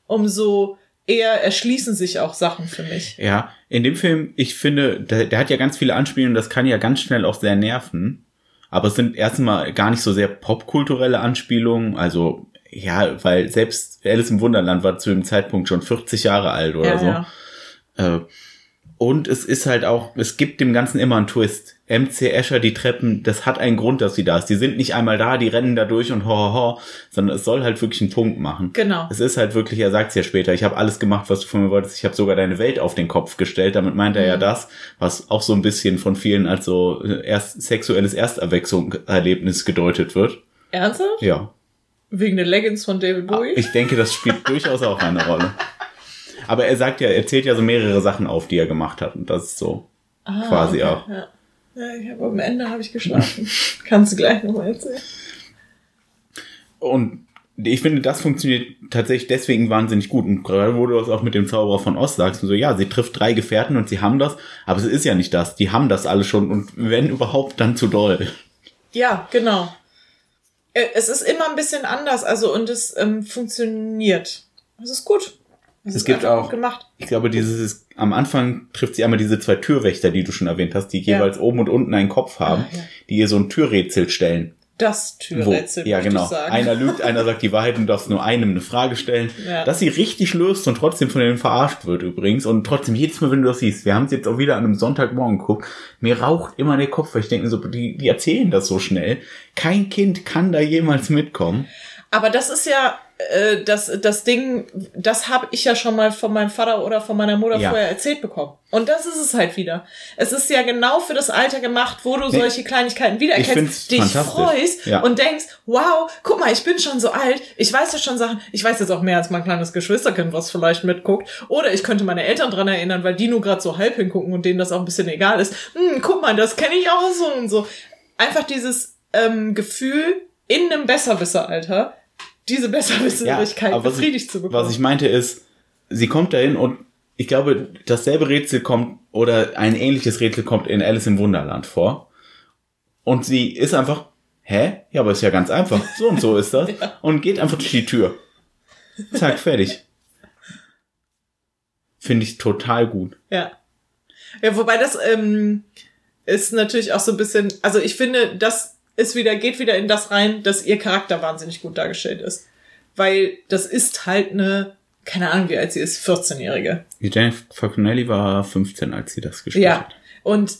S2: umso eher erschließen sich auch Sachen für mich.
S1: Ja, in dem Film, ich finde, der, der hat ja ganz viele Anspielungen, das kann ja ganz schnell auch sehr nerven. Aber es sind erstmal gar nicht so sehr popkulturelle Anspielungen. Also, ja, weil selbst Alice im Wunderland war zu dem Zeitpunkt schon 40 Jahre alt oder
S2: Ja,
S1: so.
S2: ja.
S1: Äh, und es ist halt auch, es gibt dem Ganzen immer einen Twist. MC Escher, die Treppen, das hat einen Grund, dass sie da ist. Die sind nicht einmal da, die rennen da durch und ho, ho, ho, sondern es soll halt wirklich einen Punkt machen.
S2: Genau.
S1: Es ist halt wirklich, er sagt es ja später, ich habe alles gemacht, was du von mir wolltest. Ich habe sogar deine Welt auf den Kopf gestellt. Damit meint er ja das, was auch so ein bisschen von vielen als so äh, erst sexuelles Ersterwechselungserlebnis gedeutet wird.
S2: Ernsthaft?
S1: Ja.
S2: Wegen der Leggings von David Bowie?
S1: Ich denke, das spielt durchaus auch eine Rolle. Aber er sagt ja, er zählt ja so mehrere Sachen auf, die er gemacht hat. Und das ist so
S2: Ah,
S1: quasi
S2: okay,
S1: auch.
S2: Ja. Ja, ich hab, am Ende habe ich geschlafen. Kannst du gleich nochmal erzählen.
S1: Und ich finde, das funktioniert tatsächlich deswegen wahnsinnig gut. Und gerade wo du das auch mit dem Zauberer von Ost sagst, und so, ja, sie trifft drei Gefährten und sie haben das, aber es ist ja nicht das. Die haben das alle schon und wenn überhaupt, dann zu doll.
S2: Ja, genau. Äh, Es ist immer ein bisschen anders, also und es ähm, funktioniert. Es ist gut.
S1: Es gibt auch-. Ich glaube, dieses ist, am Anfang trifft sie einmal diese zwei Türwächter, die du schon erwähnt hast, die
S2: Ja.
S1: jeweils oben und unten einen Kopf haben,
S2: Ah, ja.
S1: die ihr so ein Türrätsel stellen.
S2: Das
S1: Wo,
S2: Türrätsel,
S1: ja,
S2: möchte
S1: genau. Einer lügt, einer sagt die Wahrheit und du darfst nur einem eine Frage stellen.
S2: Ja.
S1: Dass sie richtig löst und trotzdem von denen verarscht wird übrigens. Und trotzdem jedes Mal, wenn du das siehst, wir haben es jetzt auch wieder an einem Sonntagmorgen geguckt, mir raucht immer der Kopf, weil ich denke so, die, die erzählen das so schnell. Kein Kind kann da jemals mitkommen.
S2: Aber das ist ja, äh, das, das Ding, das habe ich ja schon mal von meinem Vater oder von meiner Mutter
S1: Ja.
S2: vorher erzählt bekommen. Und das ist es halt wieder. Es ist ja genau für das Alter gemacht, wo du
S1: Nee.
S2: solche Kleinigkeiten wiedererkennst, dich freust
S1: Ja.
S2: und denkst, wow, guck mal, ich bin schon so alt, ich weiß ja schon Sachen, ich weiß jetzt auch mehr als mein kleines Geschwisterkind, was vielleicht mitguckt. Oder ich könnte meine Eltern dran erinnern, weil die nur gerade so halb hingucken und denen das auch ein bisschen egal ist. Hm, guck mal, das kenne ich auch so und so. Einfach dieses ähm, Gefühl in einem Besserwisser-Alter, diese Besserwisserigkeit
S1: aber was ich-
S2: befriedigt zu bekommen.
S1: Was ich meinte ist, sie kommt dahin und ich glaube, dasselbe Rätsel kommt oder ein ähnliches Rätsel kommt in Alice im Wunderland vor. Und sie ist einfach, hä? Ja, aber ist ja ganz einfach. So und so ist das. Und geht einfach durch die Tür. Zack, fertig. Finde ich total gut.
S2: Ja. Ja, wobei das ähm, ist natürlich auch so ein bisschen, also ich finde, das ist wieder, geht wieder in das rein, dass ihr Charakter wahnsinnig gut dargestellt ist. Weil das ist halt eine, keine Ahnung, wie alt sie ist, 14-Jährige.
S1: Die Jennifer Connelly war 15, als sie das gespielt
S2: Ja.
S1: hat.
S2: Und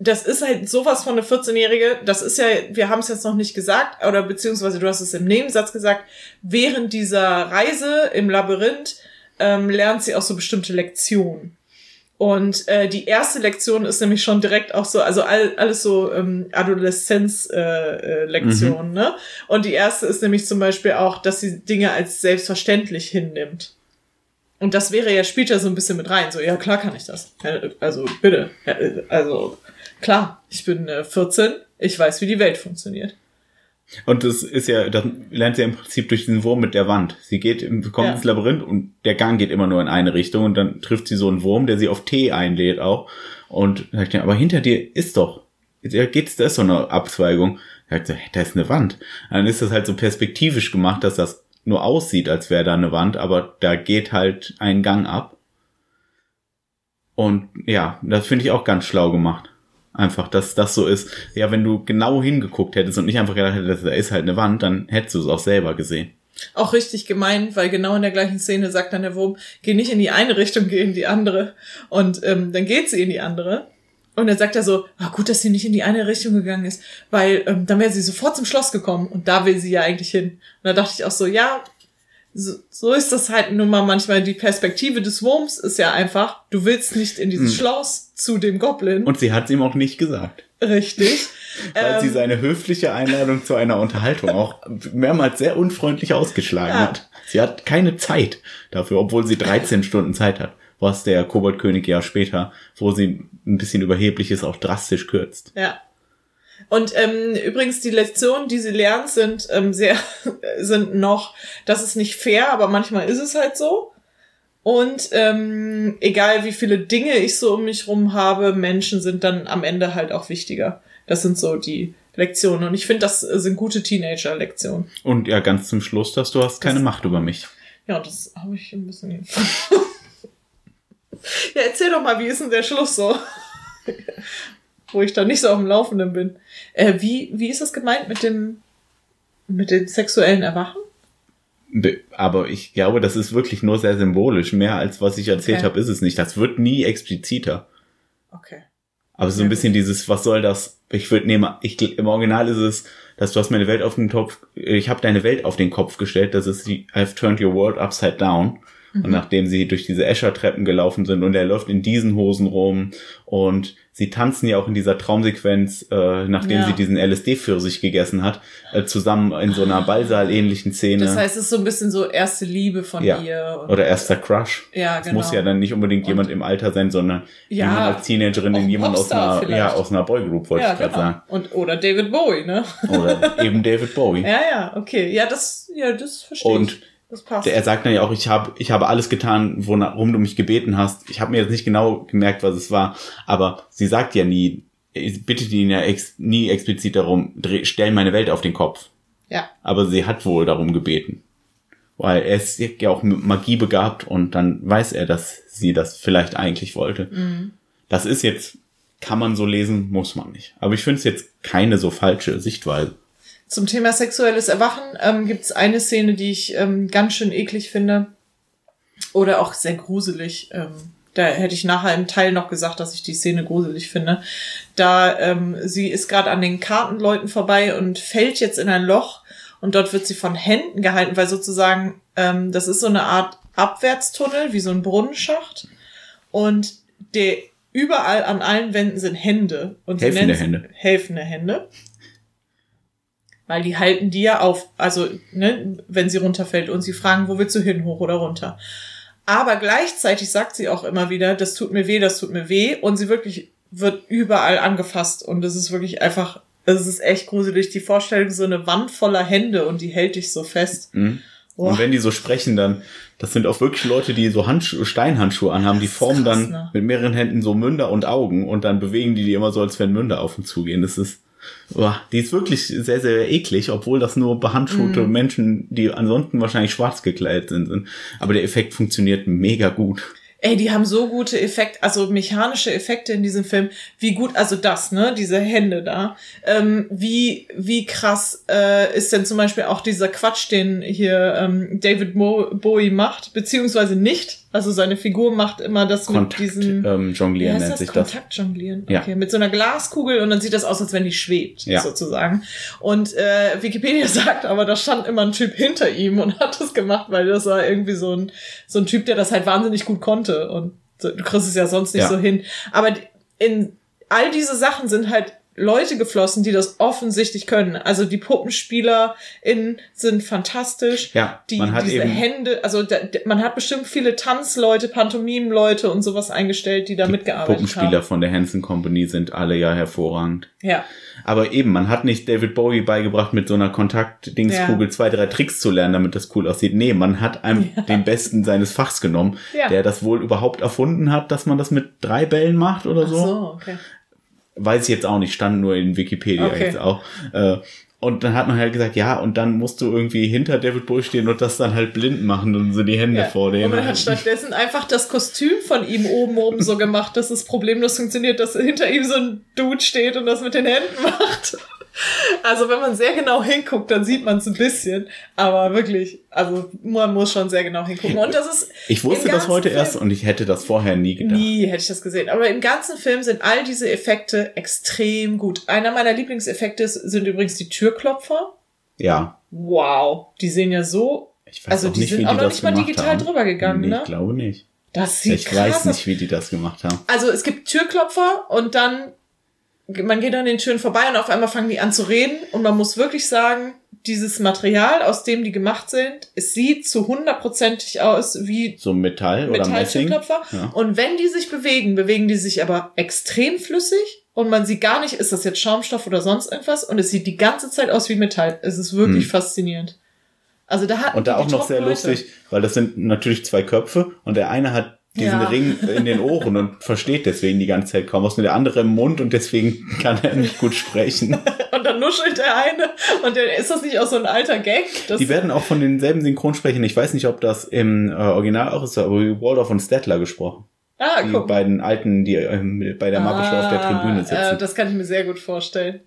S2: das ist halt sowas von eine 14-Jährige, das ist ja, wir haben es jetzt noch nicht gesagt, oder beziehungsweise du hast es im Nebensatz gesagt, während dieser Reise im Labyrinth ähm, lernt sie auch so bestimmte Lektionen. Und äh, die erste Lektion ist nämlich schon direkt auch so, also all, alles so ähm, Adoleszenz-Lektionen, äh, äh, Lektionen, ne? Und die erste ist nämlich zum Beispiel auch, dass sie Dinge als selbstverständlich hinnimmt. Und das wäre ja, spielt ja so ein bisschen mit rein. So, ja, klar kann ich das. Also, bitte. Äh, Also, klar, ich bin äh, 14, ich weiß, wie die Welt funktioniert.
S1: Und das ist ja, das lernt sie im Prinzip durch diesen Wurm mit der Wand. Sie geht, kommt
S2: Ja.
S1: ins Labyrinth und der Gang geht immer nur in eine Richtung und dann trifft sie so einen Wurm, der sie auf Tee einlädt auch. Und sagt ja, aber hinter dir ist doch, da geht's, da ist so eine Abzweigung. Sagt so, da ist eine Wand. Dann ist das halt so perspektivisch gemacht, dass das nur aussieht, als wäre da eine Wand, aber da geht halt ein Gang ab. Und ja, das finde ich auch ganz schlau gemacht. Einfach, dass das so ist. Ja, wenn du genau hingeguckt hättest und nicht einfach gedacht hättest, da ist halt eine Wand, dann hättest du es auch selber gesehen.
S2: Auch richtig gemein, weil genau in der gleichen Szene sagt dann der Wurm, geh nicht in die eine Richtung, geh in die andere. Und ähm, dann geht sie in die andere. Und dann sagt er so, ah, gut, dass sie nicht in die eine Richtung gegangen ist, weil ähm, dann wäre sie sofort zum Schloss gekommen und da will sie ja eigentlich hin. Und da dachte ich auch so, ja, so, so ist das halt nun mal manchmal. Die Perspektive des Wurms ist ja einfach, du willst nicht in dieses
S1: Hm.
S2: Schloss zu dem Goblin.
S1: Und sie hat es ihm auch nicht gesagt.
S2: Richtig.
S1: Weil
S2: Ähm,
S1: sie seine höfliche Einladung zu einer Unterhaltung auch mehrmals sehr unfreundlich ausgeschlagen
S2: Ja.
S1: hat. Sie hat keine Zeit dafür, obwohl sie 13 Stunden Zeit hat. Was der Koboldkönig ja später, wo sie ein bisschen überheblich ist, auch drastisch kürzt.
S2: Ja. Und ähm, übrigens die Lektionen, die sie lernt, sind ähm, sehr sind noch, das ist nicht fair, aber manchmal ist es halt so. Und ähm, egal wie viele Dinge ich so um mich rum habe, Menschen sind dann am Ende halt auch wichtiger. Das sind so die Lektionen. Und ich finde, das sind gute Teenager-Lektionen.
S1: Und ja, ganz zum Schluss, dass du hast keine
S2: Das-
S1: Macht über mich.
S2: Ja, das habe ich ein bisschen. ja, erzähl doch mal, wie ist denn der Schluss so? Wo ich da nicht so auf dem Laufenden bin. Äh, wie, wie ist das gemeint mit dem, mit dem sexuellen Erwachen?
S1: Be- Aber ich glaube, das ist wirklich nur sehr symbolisch. Mehr als was ich erzählt
S2: Okay.
S1: habe, ist es nicht. Das wird nie expliziter.
S2: Okay.
S1: Aber so ein bisschen dieses, was soll das? Ich würde nehmen, ich im Original ist es, dass du hast meine Welt auf den Kopf, ich habe deine Welt auf den Kopf gestellt. Das ist die I've turned your world upside down. Und nachdem sie durch diese Escher-Treppen gelaufen sind und er läuft in diesen Hosen rum und sie tanzen ja auch in dieser Traumsequenz, äh, nachdem
S2: Ja.
S1: sie diesen LSD für sich gegessen hat, äh, zusammen in so einer Ballsaal-ähnlichen Szene.
S2: Das heißt, es ist so ein bisschen so erste Liebe von
S1: Ja.
S2: ihr. Und,
S1: oder erster Crush.
S2: ja,
S1: Es
S2: genau.
S1: muss ja dann nicht unbedingt
S2: Und-
S1: jemand im Alter sein, sondern
S2: Ja,
S1: jemand als Teenagerin, jemand aus einer,
S2: vielleicht.
S1: ja, aus einer Boygroup, wollte
S2: ja,
S1: ich gerade
S2: genau.
S1: sagen.
S2: Und, oder David Bowie, ne?
S1: Oder eben David Bowie.
S2: Ja, ja, okay. Ja, das, ja, das verstehe
S1: Und
S2: ich. Das passt.
S1: Er sagt dann ja auch, ich habe ich habe alles getan, worum du mich gebeten hast. Ich habe mir jetzt nicht genau gemerkt, was es war, aber sie sagt ja nie, ich bittet ihn ja ex, nie explizit darum, dreh, stell meine Welt auf den Kopf.
S2: ja.
S1: Aber sie hat wohl darum gebeten. Weil er ist ja auch mit Magie begabt und dann weiß er, dass sie das vielleicht eigentlich wollte.
S2: Mhm.
S1: Das ist jetzt, kann man so lesen, muss man nicht. Aber ich finde es jetzt keine so falsche Sichtweise.
S2: Zum Thema sexuelles Erwachen ähm, gibt es eine Szene, die ich ähm, ganz schön eklig finde. Oder auch sehr gruselig. Ähm, da hätte ich nachher im Teil noch gesagt, dass ich die Szene gruselig finde. Da ähm, sie ist gerade an den Kartenleuten vorbei und fällt jetzt in ein Loch und dort wird sie von Händen gehalten, weil sozusagen ähm, das ist so eine Art Abwärtstunnel, wie so ein Brunnenschacht und der überall an allen Wänden sind Hände und sie
S1: Helfende Hände.
S2: helfende Hände. Weil die halten die ja auf, also ne, wenn sie runterfällt und sie fragen, wo willst du hin, hoch oder runter. Aber gleichzeitig sagt sie auch immer wieder, das tut mir weh, das tut mir weh. Und sie wirklich wird überall angefasst. Und es ist wirklich einfach, es ist echt gruselig. Die Vorstellung, so eine Wand voller Hände und die hält dich so fest.
S1: Mhm. Und wenn die so sprechen, dann, das sind auch wirklich Leute, die so Handschuhe, Steinhandschuhe anhaben, die
S2: Das
S1: formen
S2: krass,
S1: dann
S2: ne?
S1: mit mehreren Händen so Münder und Augen und dann bewegen die die immer so, als wenn Münder auf und zugehen. Das ist, boah, die ist wirklich sehr, sehr eklig, obwohl das nur behandschuhte
S2: Mhm.
S1: Menschen, die ansonsten wahrscheinlich schwarz gekleidet sind, sind. Aber der Effekt funktioniert mega gut.
S2: Ey, die haben so gute Effekte, also mechanische Effekte in diesem Film. Wie gut, also das, ne, diese Hände da. Ähm, wie, wie krass äh, ist denn zum Beispiel auch dieser Quatsch, den hier ähm, David Mo Bowie macht, beziehungsweise nicht. Also seine Figur macht immer das
S1: Kontakt,
S2: mit diesen
S1: ähm, Jonglieren
S2: heißt
S1: nennt
S2: das?
S1: sich das.
S2: Kontaktjonglieren.
S1: Ja.
S2: Okay, mit so einer Glaskugel und dann sieht das aus, als wenn die schwebt,
S1: Ja.
S2: sozusagen. Und äh, Wikipedia sagt aber, da stand immer ein Typ hinter ihm und hat das gemacht, weil das war irgendwie so ein, so ein Typ, der das halt wahnsinnig gut konnte. Und du kriegst es ja sonst nicht
S1: Ja.
S2: so hin. Aber in all diese Sachen sind halt Leute geflossen, die das offensichtlich können. Also die PuppenspielerInnen sind fantastisch.
S1: Ja,
S2: Die,
S1: man hat
S2: diese
S1: eben
S2: Hände, also da, man hat bestimmt viele Tanzleute, Pantomimenleute und sowas eingestellt, die da mitgearbeitet
S1: Puppenspieler
S2: haben.
S1: von der Hanson Company sind alle ja hervorragend.
S2: Ja.
S1: Aber eben, man hat nicht David Bowie beigebracht, mit so einer Kontakt-Dingskugel zwei, drei Tricks zu lernen, damit das cool aussieht. Nee, man hat einem den Besten seines Fachs genommen,
S2: Ja.
S1: der das wohl überhaupt erfunden hat, dass man das mit drei Bällen macht oder
S2: Ach
S1: so.
S2: so, okay.
S1: Weiß ich jetzt auch nicht, stand nur in Wikipedia
S2: Okay.
S1: jetzt auch. Äh, und dann hat man halt gesagt, ja, und dann musst du irgendwie hinter David Bowie stehen und das dann halt blind machen und so die Hände
S2: Ja.
S1: vor dem.
S2: Und man hat stattdessen einfach das Kostüm von ihm oben oben so gemacht, dass es problemlos funktioniert, dass hinter ihm so ein Dude steht und das mit den Händen macht. Also wenn man sehr genau hinguckt, dann sieht man es ein bisschen. Aber wirklich, also man muss schon sehr genau hingucken. Und das ist
S1: ich wusste das heute
S2: Film-
S1: erst und ich hätte das vorher nie gedacht.
S2: Nie hätte ich das gesehen. Aber im ganzen Film sind all diese Effekte extrem gut. Einer meiner Lieblingseffekte sind übrigens die Türklopfer.
S1: Ja.
S2: Wow, die sehen ja so.
S1: Ich weiß
S2: Also die
S1: nicht,
S2: sind
S1: wie
S2: auch
S1: die
S2: noch
S1: das
S2: nicht mal digital
S1: haben.
S2: drüber gegangen,
S1: nee,
S2: ne?
S1: Ich glaube nicht.
S2: Das sieht
S1: Ich
S2: krass
S1: weiß nicht, wie die das gemacht haben.
S2: Also es gibt Türklopfer und dann, man geht an den Türen vorbei und auf einmal fangen die an zu reden und man muss wirklich sagen, dieses Material, aus dem die gemacht sind, es sieht zu hundertprozentig aus wie
S1: So Metall oder.
S2: Metalltürklopfer.
S1: Ja.
S2: Und wenn die sich bewegen, bewegen die sich aber extrem flüssig und man sieht gar nicht, ist das jetzt Schaumstoff oder sonst irgendwas und es sieht die ganze Zeit aus wie Metall. Es ist wirklich
S1: Hm.
S2: faszinierend. Also da hat
S1: Und da auch noch sehr lustig, weil das sind natürlich zwei Köpfe und der eine hat diesen
S2: Ja.
S1: Ring in den Ohren und versteht deswegen die ganze Zeit kaum was und der andere im Mund und deswegen kann er nicht gut sprechen.
S2: Und dann nuschelt der eine und der, ist das nicht auch so ein alter Gag?
S1: Die werden auch von denselben Synchronsprechern, ich weiß nicht, ob das im äh, Original auch ist, aber wie Waldorf und Stettler gesprochen.
S2: ah,
S1: Die
S2: guck.
S1: beiden Alten, die ähm, bei der Muppet Show auf der Tribüne
S2: Äh,
S1: sitzen.
S2: das kann ich mir sehr gut vorstellen.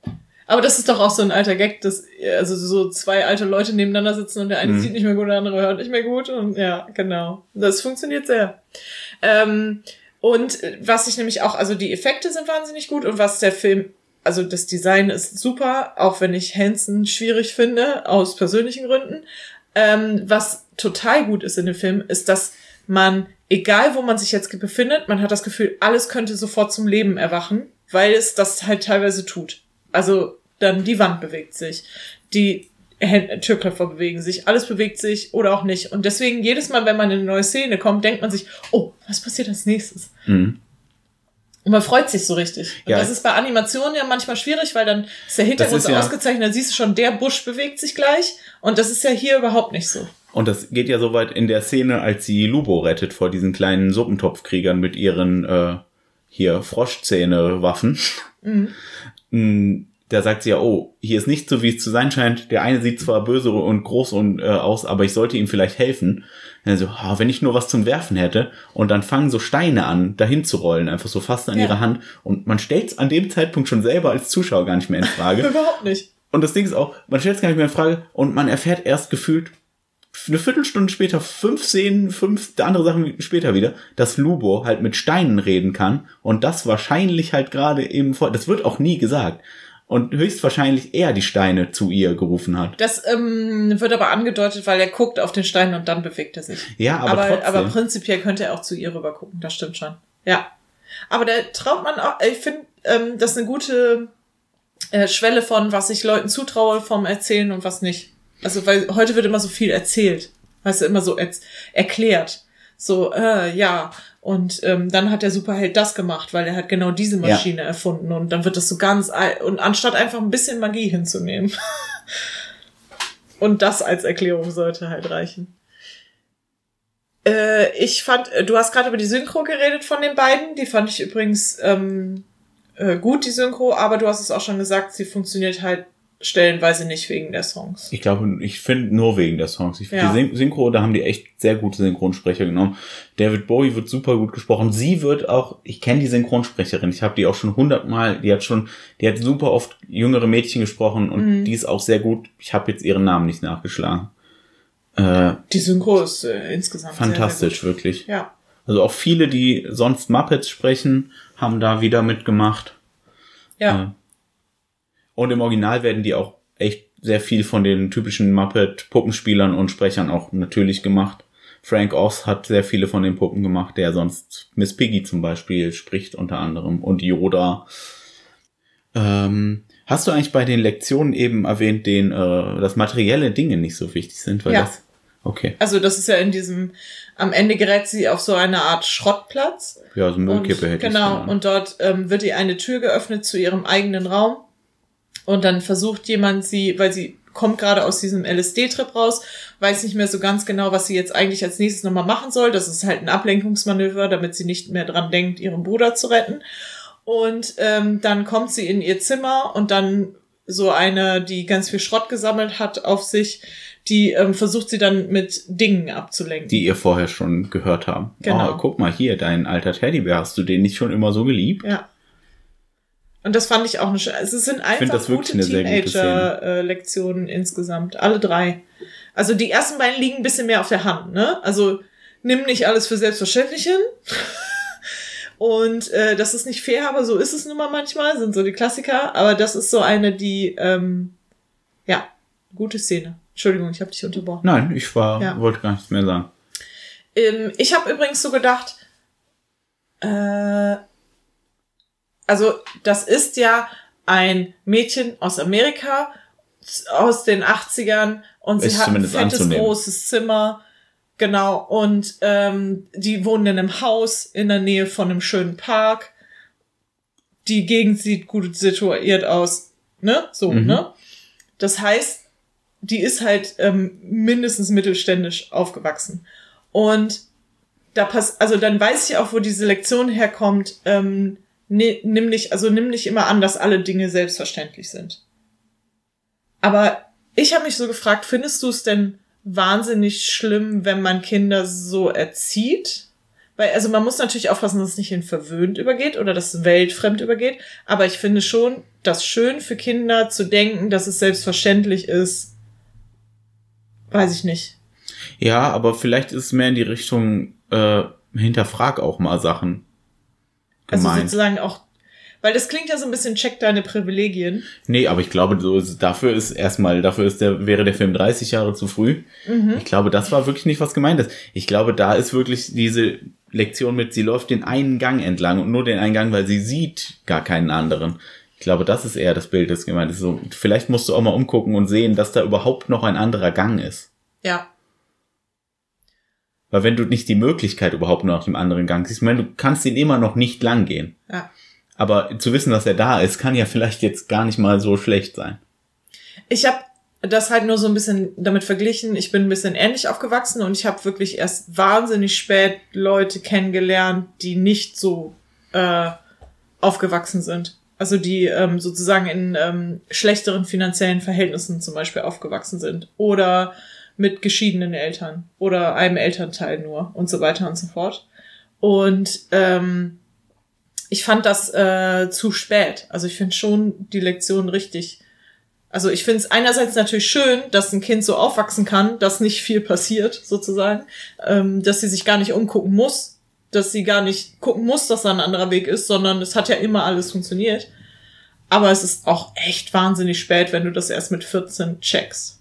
S2: Aber das ist doch auch so ein alter Gag, dass äh, also so zwei alte Leute nebeneinander sitzen und der eine
S1: Mhm.
S2: sieht nicht mehr gut, der andere hört nicht mehr gut. Und ja, genau. Das funktioniert sehr. Ähm, und äh, was ich nämlich auch, also die Effekte sind wahnsinnig gut und was der Film, also das Design ist super, auch wenn ich Hansen schwierig finde, aus persönlichen Gründen. Ähm, was total gut ist in dem Film, ist, dass man, egal wo man sich jetzt befindet, man hat das Gefühl, alles könnte sofort zum Leben erwachen, weil es das halt teilweise tut. Also dann die Wand bewegt sich, die Türklopfer bewegen sich, alles bewegt sich oder auch nicht. Und deswegen jedes Mal, wenn man in eine neue Szene kommt, denkt man sich, oh, was passiert als nächstes?
S1: Mhm.
S2: Und man freut sich so richtig. Und
S1: Ja.
S2: das ist bei Animationen ja manchmal schwierig, weil dann ist der Hintergrund so
S1: ja-
S2: ausgezeichnet, dann siehst du schon, der Busch bewegt sich gleich. Und das ist ja hier überhaupt nicht so.
S1: Und das geht ja so weit in der Szene, als sie Lubo rettet vor diesen kleinen Suppentopfkriegern mit ihren äh, hier Froschzähne-Waffen. Mm, Da sagt sie ja, oh, hier ist nicht so, wie es zu sein scheint. Der eine sieht zwar böse und groß und äh, aus, aber ich sollte ihm vielleicht helfen. Also, ah, wenn ich nur was zum Werfen hätte. Und dann fangen so Steine an, dahin zu rollen, einfach so fast an
S2: Ja.
S1: ihre Hand. Und man stellt es an dem Zeitpunkt schon selber als Zuschauer gar nicht mehr in Frage.
S2: Überhaupt nicht.
S1: Und das Ding ist auch, man stellt es gar nicht mehr in Frage und man erfährt erst gefühlt eine Viertelstunde später, fünf Szenen, fünf andere Sachen später wieder, dass Lubo halt mit Steinen reden kann und das wahrscheinlich halt gerade eben vor, das wird auch nie gesagt. Und höchstwahrscheinlich er die Steine zu ihr gerufen hat.
S2: Das ähm, wird aber angedeutet, weil er guckt auf den Stein und dann bewegt er sich.
S1: Ja, aber,
S2: aber, aber prinzipiell könnte er auch zu ihr rüber gucken, das stimmt schon. Ja. Aber da traut man auch, ich finde, ähm, das ist eine gute äh, Schwelle von, was ich Leuten zutraue vom Erzählen und was nicht. Also, weil heute wird immer so viel erzählt. Weißt du, immer so erklärt. So, äh, ja. Und ähm, dann hat der Superheld das gemacht, weil er hat genau diese
S1: Ja.
S2: Maschine erfunden. Und dann wird das so ganz, und anstatt einfach ein bisschen Magie hinzunehmen. und das als Erklärung sollte halt reichen. Äh, ich fand, äh, du hast gerade über die Synchro geredet von den beiden. Die fand ich übrigens ähm, äh, gut, die Synchro, aber du hast es auch schon gesagt, sie funktioniert halt stellenweise nicht wegen der Songs.
S1: Ich glaube, ich finde nur wegen der Songs. Ich finde
S2: Ja.
S1: die Syn Synchro, da haben die echt sehr gute Synchronsprecher genommen. David Bowie wird super gut gesprochen. Sie wird auch, ich kenne die Synchronsprecherin, ich habe die auch schon hundertmal, die hat schon, die hat super oft jüngere Mädchen gesprochen und
S2: Mhm.
S1: die ist auch sehr gut. Ich habe jetzt ihren Namen nicht nachgeschlagen. Äh,
S2: Die Synchro ist äh, insgesamt
S1: fantastisch,
S2: Sehr,
S1: wirklich.
S2: sehr gut. Ja.
S1: Also auch viele, die sonst Muppets sprechen, haben da wieder mitgemacht.
S2: Ja.
S1: Äh, Und im Original werden die auch echt sehr viel von den typischen Muppet-Puppenspielern und Sprechern auch natürlich gemacht. Frank Oz hat sehr viele von den Puppen gemacht, der sonst Miss Piggy zum Beispiel spricht unter anderem und Yoda. Ähm, hast du eigentlich bei den Lektionen eben erwähnt, den, äh, dass materielle Dinge nicht so wichtig sind? Weil
S2: Ja.
S1: das, okay.
S2: Also das ist ja in diesem, am Ende gerät sie auf so eine Art Schrottplatz.
S1: Ja, so Müllkippe
S2: und,
S1: hätte ich
S2: Genau, und dort ähm, wird ihr eine Tür geöffnet zu ihrem eigenen Raum. Und dann versucht jemand sie, weil sie kommt gerade aus diesem LSD-Trip raus, weiß nicht mehr so ganz genau, was sie jetzt eigentlich als nächstes nochmal machen soll. Das ist halt ein Ablenkungsmanöver, damit sie nicht mehr dran denkt, ihren Bruder zu retten. Und ähm, dann kommt sie in ihr Zimmer und dann so eine, die ganz viel Schrott gesammelt hat auf sich, die ähm, versucht sie dann mit Dingen abzulenken.
S1: die ihr vorher schon gehört haben.
S2: Genau.
S1: Oh, guck mal hier, dein alter Teddybär, hast du den nicht schon immer so geliebt?
S2: Ja. Und das fand ich auch eine schöne. Also es sind einfach gute Teenager-Lektionen insgesamt. Alle drei. Also die ersten beiden liegen ein bisschen mehr auf der Hand, ne? Also nimm nicht alles für selbstverständlich hin. Und äh, das ist nicht fair, aber so ist es nun mal manchmal, sind so die Klassiker. Aber das ist so eine, die, ähm, ja, gute Szene. Entschuldigung, ich habe dich unterbrochen.
S1: Nein, ich war,
S2: Ja.
S1: wollte gar nichts mehr sagen.
S2: Ähm, ich habe übrigens so gedacht, äh, also das ist ja ein Mädchen aus Amerika aus den 80ern und sie
S1: Ist
S2: hat ein fettes
S1: anzunehmen.
S2: großes Zimmer. Genau, und ähm, die wohnen in einem Haus in der Nähe von einem schönen Park. Die Gegend sieht gut situiert aus, ne? So,
S1: Mhm.
S2: ne? Das heißt, die ist halt ähm, mindestens mittelständisch aufgewachsen. Und da pass, also dann weiß ich auch, wo diese Lektion herkommt. Ähm, nimm nicht, also nimm nicht immer an, dass alle Dinge selbstverständlich sind. Aber ich habe mich so gefragt, findest du es denn wahnsinnig schlimm, wenn man Kinder so erzieht? Weil, also man muss natürlich aufpassen, dass es nicht in verwöhnt übergeht oder dass weltfremd übergeht. Aber ich finde schon, das schön für Kinder zu denken, dass es selbstverständlich ist, weiß ich nicht.
S1: Ja, aber vielleicht ist es mehr in die Richtung, äh, hinterfrag auch mal Sachen.
S2: Also
S1: Gemeint.
S2: sozusagen auch, weil das klingt ja so ein bisschen, check deine Privilegien.
S1: nee, aber ich glaube, so ist, dafür ist erstmal, dafür ist der, wäre der Film 30 Jahre zu früh.
S2: Mhm.
S1: Ich glaube, das war wirklich nicht was gemeintes. Ich glaube, da ist wirklich diese Lektion mit, sie läuft den einen Gang entlang und nur den einen Gang, weil sie sieht gar keinen anderen. Ich glaube, das ist eher das Bild, das gemeint ist. So, vielleicht musst du auch mal umgucken und sehen, dass da überhaupt noch ein anderer Gang ist.
S2: Ja.
S1: Weil wenn du nicht die Möglichkeit überhaupt noch nach dem anderen Gang siehst, ich meine, du kannst ihn immer noch nicht lang gehen.
S2: Ja.
S1: Aber zu wissen, dass er da ist, kann ja vielleicht jetzt gar nicht mal so schlecht sein.
S2: Ich habe das halt nur so ein bisschen damit verglichen. Ich bin ein bisschen ähnlich aufgewachsen und ich habe wirklich erst wahnsinnig spät Leute kennengelernt, die nicht so äh, aufgewachsen sind. Also die ähm, sozusagen in ähm, schlechteren finanziellen Verhältnissen zum Beispiel aufgewachsen sind. Oder mit geschiedenen Eltern oder einem Elternteil nur und so weiter und so fort. Und ähm, ich fand das äh, zu spät. Also ich finde schon die Lektion richtig. Also ich finde es einerseits natürlich schön, dass ein Kind so aufwachsen kann, dass nicht viel passiert, sozusagen, ähm, dass sie sich gar nicht umgucken muss, dass sie gar nicht gucken muss, dass da ein anderer Weg ist, sondern es hat ja immer alles funktioniert. Aber es ist auch echt wahnsinnig spät, wenn du das erst mit 14 checkst.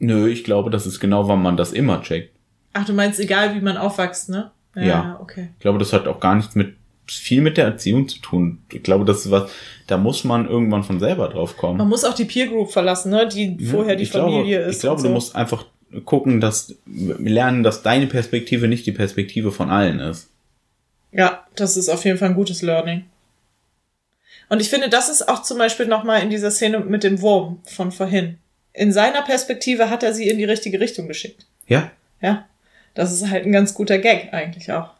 S1: Nö, ich glaube, das ist genau, wann man das immer checkt.
S2: Ach, du meinst, egal wie man aufwächst, ne?
S1: Ja.
S2: okay.
S1: Ich glaube, das hat auch gar nichts mit viel mit der Erziehung zu tun. Ich glaube, das ist was, da muss man irgendwann von selber drauf kommen.
S2: Man muss auch die Peer Group verlassen, ne? Die vorher die
S1: ich glaube,
S2: Familie ist.
S1: Ich glaube,
S2: so.
S1: du musst einfach gucken, dass lernen, dass deine Perspektive nicht die Perspektive von allen ist.
S2: Ja, das ist auf jeden Fall ein gutes Learning. Und ich finde, das ist auch zum Beispiel nochmal in dieser Szene mit dem Wurm von vorhin. In seiner Perspektive hat er sie in die richtige Richtung geschickt.
S1: Ja,
S2: Ja. Das ist halt ein ganz guter Gag eigentlich auch.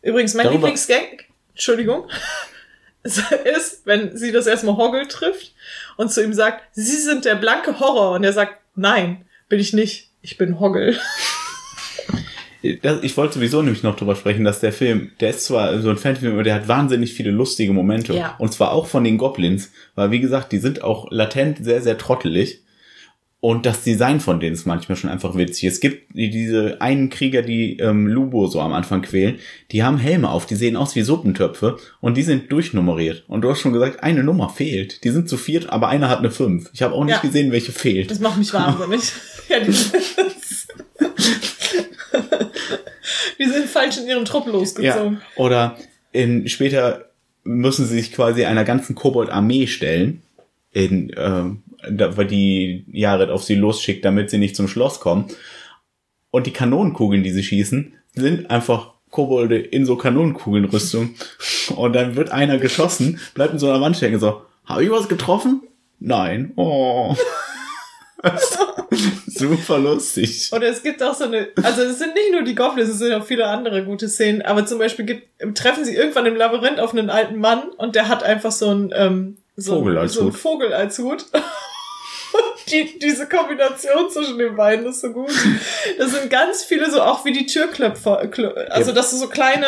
S2: Übrigens, mein
S1: Darüber-
S2: Lieblingsgag, Entschuldigung, ist, wenn sie das erstmal Hoggle trifft und zu ihm sagt, Sie sind der blanke Horror. Und er sagt, nein, bin ich nicht. Ich bin Hoggle.
S1: ich wollte sowieso nämlich noch drüber sprechen, dass der Film, der ist zwar so ein Fanfilm, aber der hat wahnsinnig viele lustige Momente.
S2: Ja.
S1: Und zwar auch von den Goblins, weil wie gesagt, die sind auch latent sehr, sehr trottelig. Und das Design von denen ist manchmal schon einfach witzig. Es gibt die- diese einen Krieger, die ähm, Lubo so am Anfang quälen, die haben Helme auf, die sehen aus wie Suppentöpfe und die sind durchnummeriert. Und du hast schon gesagt, eine Nummer fehlt. Die sind zu viert, aber einer hat eine fünf. Ich habe auch nicht
S2: Ja.
S1: gesehen, welche fehlt.
S2: Das macht mich wahnsinnig. ja, die, die sind falsch in ihrem Trupp losgezogen.
S1: Ja. Oder in, später müssen sie sich quasi einer ganzen Kobold-Armee stellen, in, ähm, weil die Jared auf sie losschickt, damit sie nicht zum Schloss kommen. Und die Kanonenkugeln, die sie schießen, sind einfach Kobolde in so Kanonenkugelnrüstung. Und dann wird einer geschossen, bleibt in so einer Wand stecken, so, habe ich was getroffen? Nein. Oh. Super lustig.
S2: Oder es gibt auch so eine, also es sind nicht nur die Goblins, es sind auch viele andere gute Szenen, aber zum Beispiel gibt, treffen sie irgendwann im Labyrinth auf einen alten Mann und der hat einfach so ein, ähm, so,
S1: Vogel als
S2: so ein
S1: Hut.
S2: Vogel als Hut. Die, diese Kombination zwischen den beiden ist so gut. Das sind ganz viele so auch wie die Türklöpfer, Klö- also dass du so kleine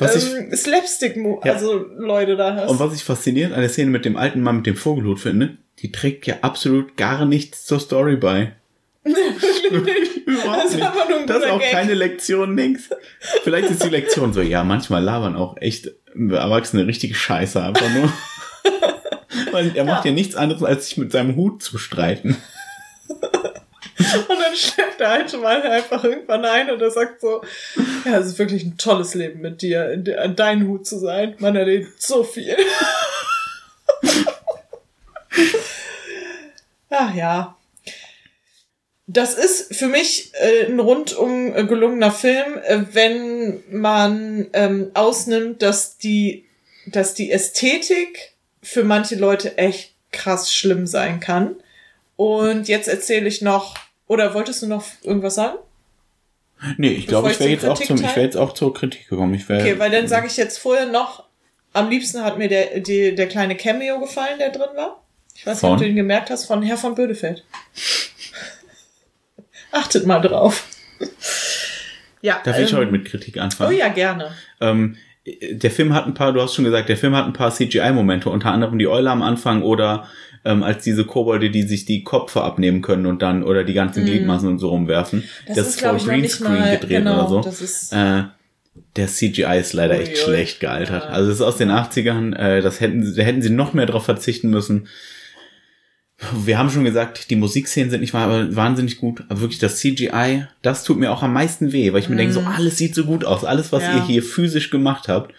S2: ähm, Slapstick,
S1: Ja.
S2: also Leute da hast.
S1: Und was ich faszinierend an der Szene mit dem alten Mann mit dem Vogelhut finde, die trägt ja absolut gar nichts zur Story bei. Überhaupt
S2: Das ist einfach nur ein
S1: Das ist auch
S2: Gag.
S1: keine Lektion, nix. Vielleicht ist die Lektion so, ja, manchmal labern auch echt Erwachsene richtige Scheiße, einfach nur. Weil er macht ja. nichts anderes, als sich mit seinem Hut zu streiten.
S2: Und dann schleppt der alte Mann einfach irgendwann ein und er sagt so, ja, es ist wirklich ein tolles Leben mit dir, in de- an deinen Hut zu sein. Man erlebt so viel. Ach ja. Das ist für mich äh, ein rundum äh, gelungener Film, äh, wenn man ähm, ausnimmt, dass die, dass die Ästhetik für manche Leute echt krass schlimm sein kann. Und jetzt erzähle ich noch, oder wolltest du noch irgendwas sagen?
S1: Nee, ich glaube, ich wäre
S2: ich
S1: jetzt, auch zum- ich wär jetzt auch zur Kritik gekommen. Ich wär,
S2: Okay, weil dann sage ich jetzt vorher noch, am liebsten hat mir der, die, der kleine Cameo gefallen, der drin war. Ich weiß nicht, ob du ihn gemerkt hast, von Herr von Bödefeld. Achtet mal drauf. ja.
S1: Darf ich
S2: ähm,
S1: heute mit Kritik anfangen?
S2: Oh ja, gerne.
S1: Ähm, der Film hat ein paar, du hast schon gesagt, der Film hat ein paar CGI-Momente, unter anderem die Eule am Anfang oder ähm, als diese Kobolde, die sich die Köpfe abnehmen können und dann oder die ganzen Gliedmaßen und so rumwerfen.
S2: Mhm. Das ist, glaub ich, nicht mal- genau, das ist-
S1: äh, der CGI ist leider echt
S2: Uiui.
S1: schlecht gealtert.
S2: Ja.
S1: Also es ist aus den 80ern, äh, das hätten, da hätten sie noch mehr drauf verzichten müssen. Wir haben schon gesagt, die Musikszenen sind nicht mal wahnsinnig gut, aber wirklich das CGI, das tut mir auch am meisten weh, weil ich mir denke, so alles sieht so gut aus, alles, was
S2: Mhm. Ja.
S1: ihr hier physisch gemacht habt.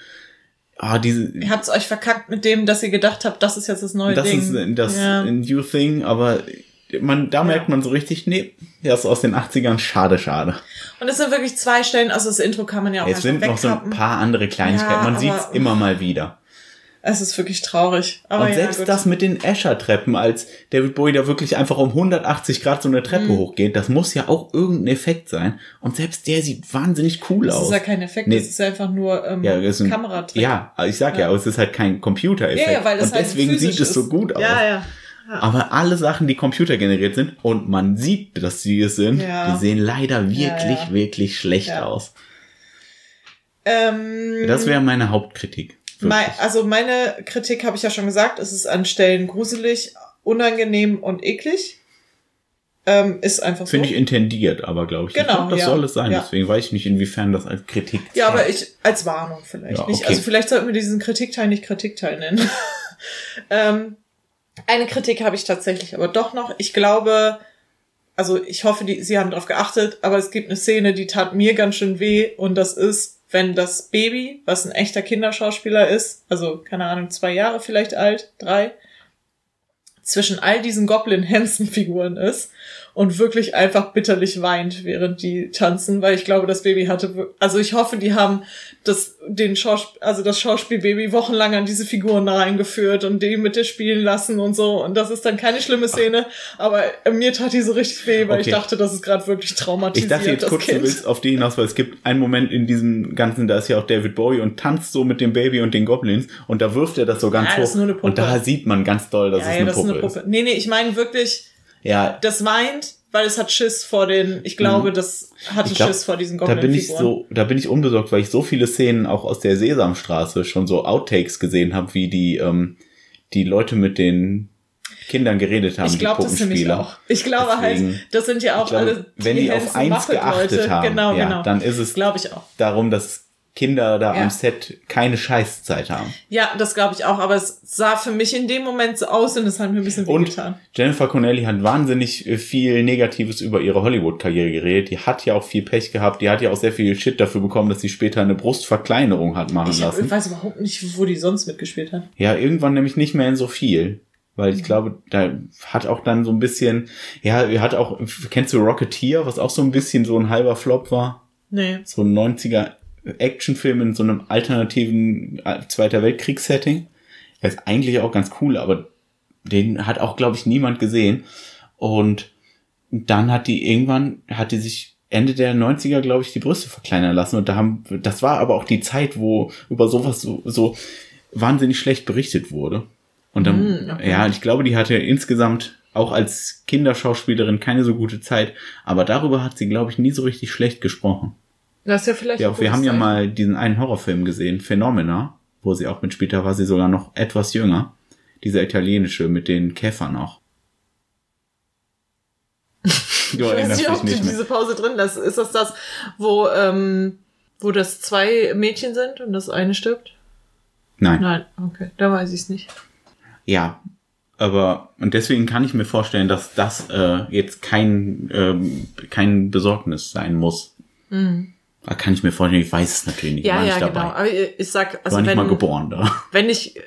S1: Ah, diese,
S2: Ihr habt's euch verkackt mit dem, dass ihr gedacht habt, das ist jetzt das neue
S1: das
S2: Ding.
S1: ist äh, das
S2: ja.
S1: New Thing, aber man, da merkt man so richtig, nee, das ist aus den 80ern, schade, schade.
S2: Und es sind wirklich zwei Stellen, also das Intro kann man ja auch
S1: es sind noch so ein paar andere Kleinigkeiten,
S2: Ja,
S1: man sieht's immer mal wieder.
S2: Es ist wirklich traurig. Aber
S1: Und
S2: ja,
S1: selbst
S2: gut.
S1: das mit den Escher-Treppen, als David Bowie da wirklich einfach um 180 Grad so eine Treppe
S2: Mhm.
S1: hochgeht, das muss ja auch irgendein Effekt sein. Und selbst der sieht wahnsinnig cool
S2: Das
S1: aus.
S2: ist ja kein Effekt,
S1: Nee.
S2: das ist einfach nur ähm,
S1: Ja, das ein,
S2: Kameratrick.
S1: ja, ich sag ja,
S2: Ja.
S1: aber es ist halt kein Computereffekt.
S2: Ja, ja, weil das
S1: Und
S2: halt
S1: deswegen sieht es so gut aus.
S2: Ja, ja.
S1: Aber alle Sachen, die computergeneriert sind und man sieht, dass sie es sind, die sehen leider wirklich, wirklich schlecht aus.
S2: Ähm,
S1: Das wäre meine Hauptkritik.
S2: Mei-
S1: Wirklich.
S2: also meine Kritik habe ich ja schon gesagt, es ist an Stellen gruselig, unangenehm und eklig. Ähm, ist einfach so.
S1: Finde ich intendiert, aber glaube ich. ich
S2: Genau,
S1: glaub, das
S2: ja.
S1: soll es sein.
S2: Ja.
S1: Deswegen weiß ich nicht, inwiefern das als Kritik
S2: ja, aber ich als Warnung vielleicht
S1: Ja,
S2: nicht.
S1: okay.
S2: Also vielleicht sollten wir diesen Kritikteil nicht Kritikteil nennen. Ähm, eine Kritik habe ich tatsächlich aber doch noch. Ich glaube, also ich hoffe, die, sie haben darauf geachtet, aber es gibt eine Szene, die tat mir ganz schön weh und das ist, wenn das Baby, was ein echter Kinderschauspieler ist, also keine Ahnung, zwei Jahre vielleicht alt, drei, zwischen all diesen Goblin-Hansen-Figuren ist und wirklich einfach bitterlich weint, während die tanzen, weil ich glaube, das Baby hatte, also ich hoffe, die haben das, den Schauspiel, also das Schauspielbaby wochenlang an diese Figuren reingeführt und die mit dir spielen lassen und so. Und das ist dann keine schlimme Szene, aber mir tat die so richtig weh, weil okay. ich dachte, das ist gerade wirklich traumatisiert.
S1: Ich dachte jetzt kurz, kind. du willst auf die hinaus, weil es gibt einen Moment in diesem Ganzen, da ist ja auch David Bowie und tanzt so mit dem Baby und den Goblins und da wirft er das so ganz ja, hoch. Und da sieht man ganz doll, dass ja, es eine, ja, das Puppe ist eine Puppe ist.
S2: Nee, nee, ich meine wirklich, ja. das weint, weil es hat Schiss vor den, ich glaube, mhm. das hatte glaub, Schiss vor diesen
S1: Goblin Da bin ich so, da bin ich unbesorgt, weil ich so viele Szenen auch aus der Sesamstraße schon so Outtakes gesehen habe, wie die, ähm, die Leute mit den Kindern geredet haben.
S2: Ich glaube das nämlich auch. Ich glaube halt, Deswegen, halt, das sind ja auch glaube, alle
S1: die wenn die auf eins geachtet haben, genau, ja, genau. dann ist es
S2: glaube ich auch.
S1: darum, dass Kinder da ja. am Set keine Scheißzeit haben.
S2: Ja, das glaube ich auch, aber es sah für mich in dem Moment so aus und es hat mir ein bisschen wehgetan.
S1: Jennifer Connelly hat wahnsinnig äh, viel Negatives über ihre Hollywood-Karriere geredet. Die hat ja auch viel Pech gehabt. Die hat ja auch sehr viel Shit dafür bekommen, dass sie später eine Brustverkleinerung hat machen ich lassen.
S2: Ich weiß überhaupt nicht, wo die sonst mitgespielt hat.
S1: Ja, irgendwann nämlich nicht mehr in so viel. Weil ich mhm. glaube, da hat auch dann so ein bisschen, ja, hat auch, kennst du Rocketeer, was auch so ein bisschen so ein halber Flop war? Nee. So ein 90er Actionfilm in so einem alternativen äh, Zweiter Weltkriegssetting. Er ist eigentlich auch ganz cool, aber den hat auch, glaube ich, niemand gesehen. Und dann hat die irgendwann, hat die sich Ende der 90er, glaube ich, die Brüste verkleinern lassen. Und da haben, das war aber auch die Zeit, wo über sowas so, so wahnsinnig schlecht berichtet wurde. Und dann, mm, okay. ja, ich glaube, die hatte insgesamt auch als Kinderschauspielerin keine so gute Zeit. Aber darüber hat sie, glaube ich, nie so richtig schlecht gesprochen.
S2: Das ist ja vielleicht.
S1: Ja, wir haben ja mal diesen einen Horrorfilm gesehen, Phenomena, wo sie auch mitspielt, da war sie sogar noch etwas jünger. Dieser italienische mit den Käfern auch.
S2: Du ich weiß nicht, ob du diese Pause drin lässt. Ist das das, wo, ähm, wo das zwei Mädchen sind und das eine stirbt?
S1: Nein.
S2: Nein, okay, da weiß ich es nicht.
S1: Ja, aber und deswegen kann ich mir vorstellen, dass das äh, jetzt kein ähm, kein Besorgnis sein muss. Mhm. Da kann ich mir vorstellen, ich weiß es natürlich nicht.
S2: Ja, ja, genau. Aber ich sag, also
S1: war
S2: nicht
S1: wenn, mal geboren da.
S2: Wenn ich,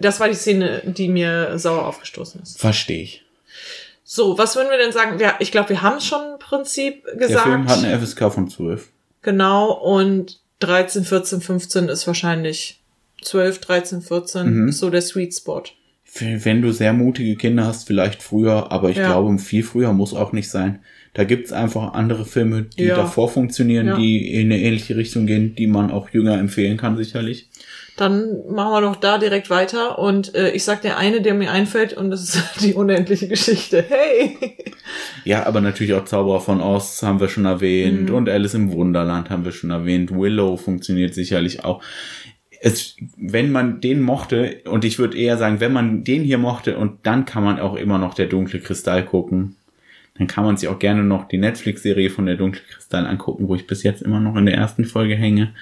S2: das war die Szene, die mir sauer aufgestoßen ist.
S1: Verstehe ich.
S2: So, was würden wir denn sagen? Ja, ich glaube, wir haben schon im Prinzip gesagt.
S1: Der Film hat eine FSK von 12.
S2: Genau, und 13, 14, 15 ist wahrscheinlich 12, 13, 14 mhm. so der Sweet Spot.
S1: Wenn du sehr mutige Kinder hast, vielleicht früher, aber ich ja. glaube, viel früher muss auch nicht sein. Da gibt's einfach andere Filme, die ja. davor funktionieren, ja. die in eine ähnliche Richtung gehen, die man auch jünger empfehlen kann, sicherlich.
S2: Dann machen wir doch da direkt weiter. Und äh, ich sag dir eine, der mir einfällt, und das ist die unendliche Geschichte. Hey!
S1: Ja, aber natürlich auch Zauberer von Oz haben wir schon erwähnt. Mhm. Und Alice im Wunderland haben wir schon erwähnt. Willow funktioniert sicherlich auch. Es, wenn man den mochte, und ich würde eher sagen, wenn man den hier mochte, und dann kann man auch immer noch der dunkle Kristall gucken dann kann man sich auch gerne noch die Netflix-Serie von der Dunkle Kristall angucken, wo ich bis jetzt immer noch in der ersten Folge hänge.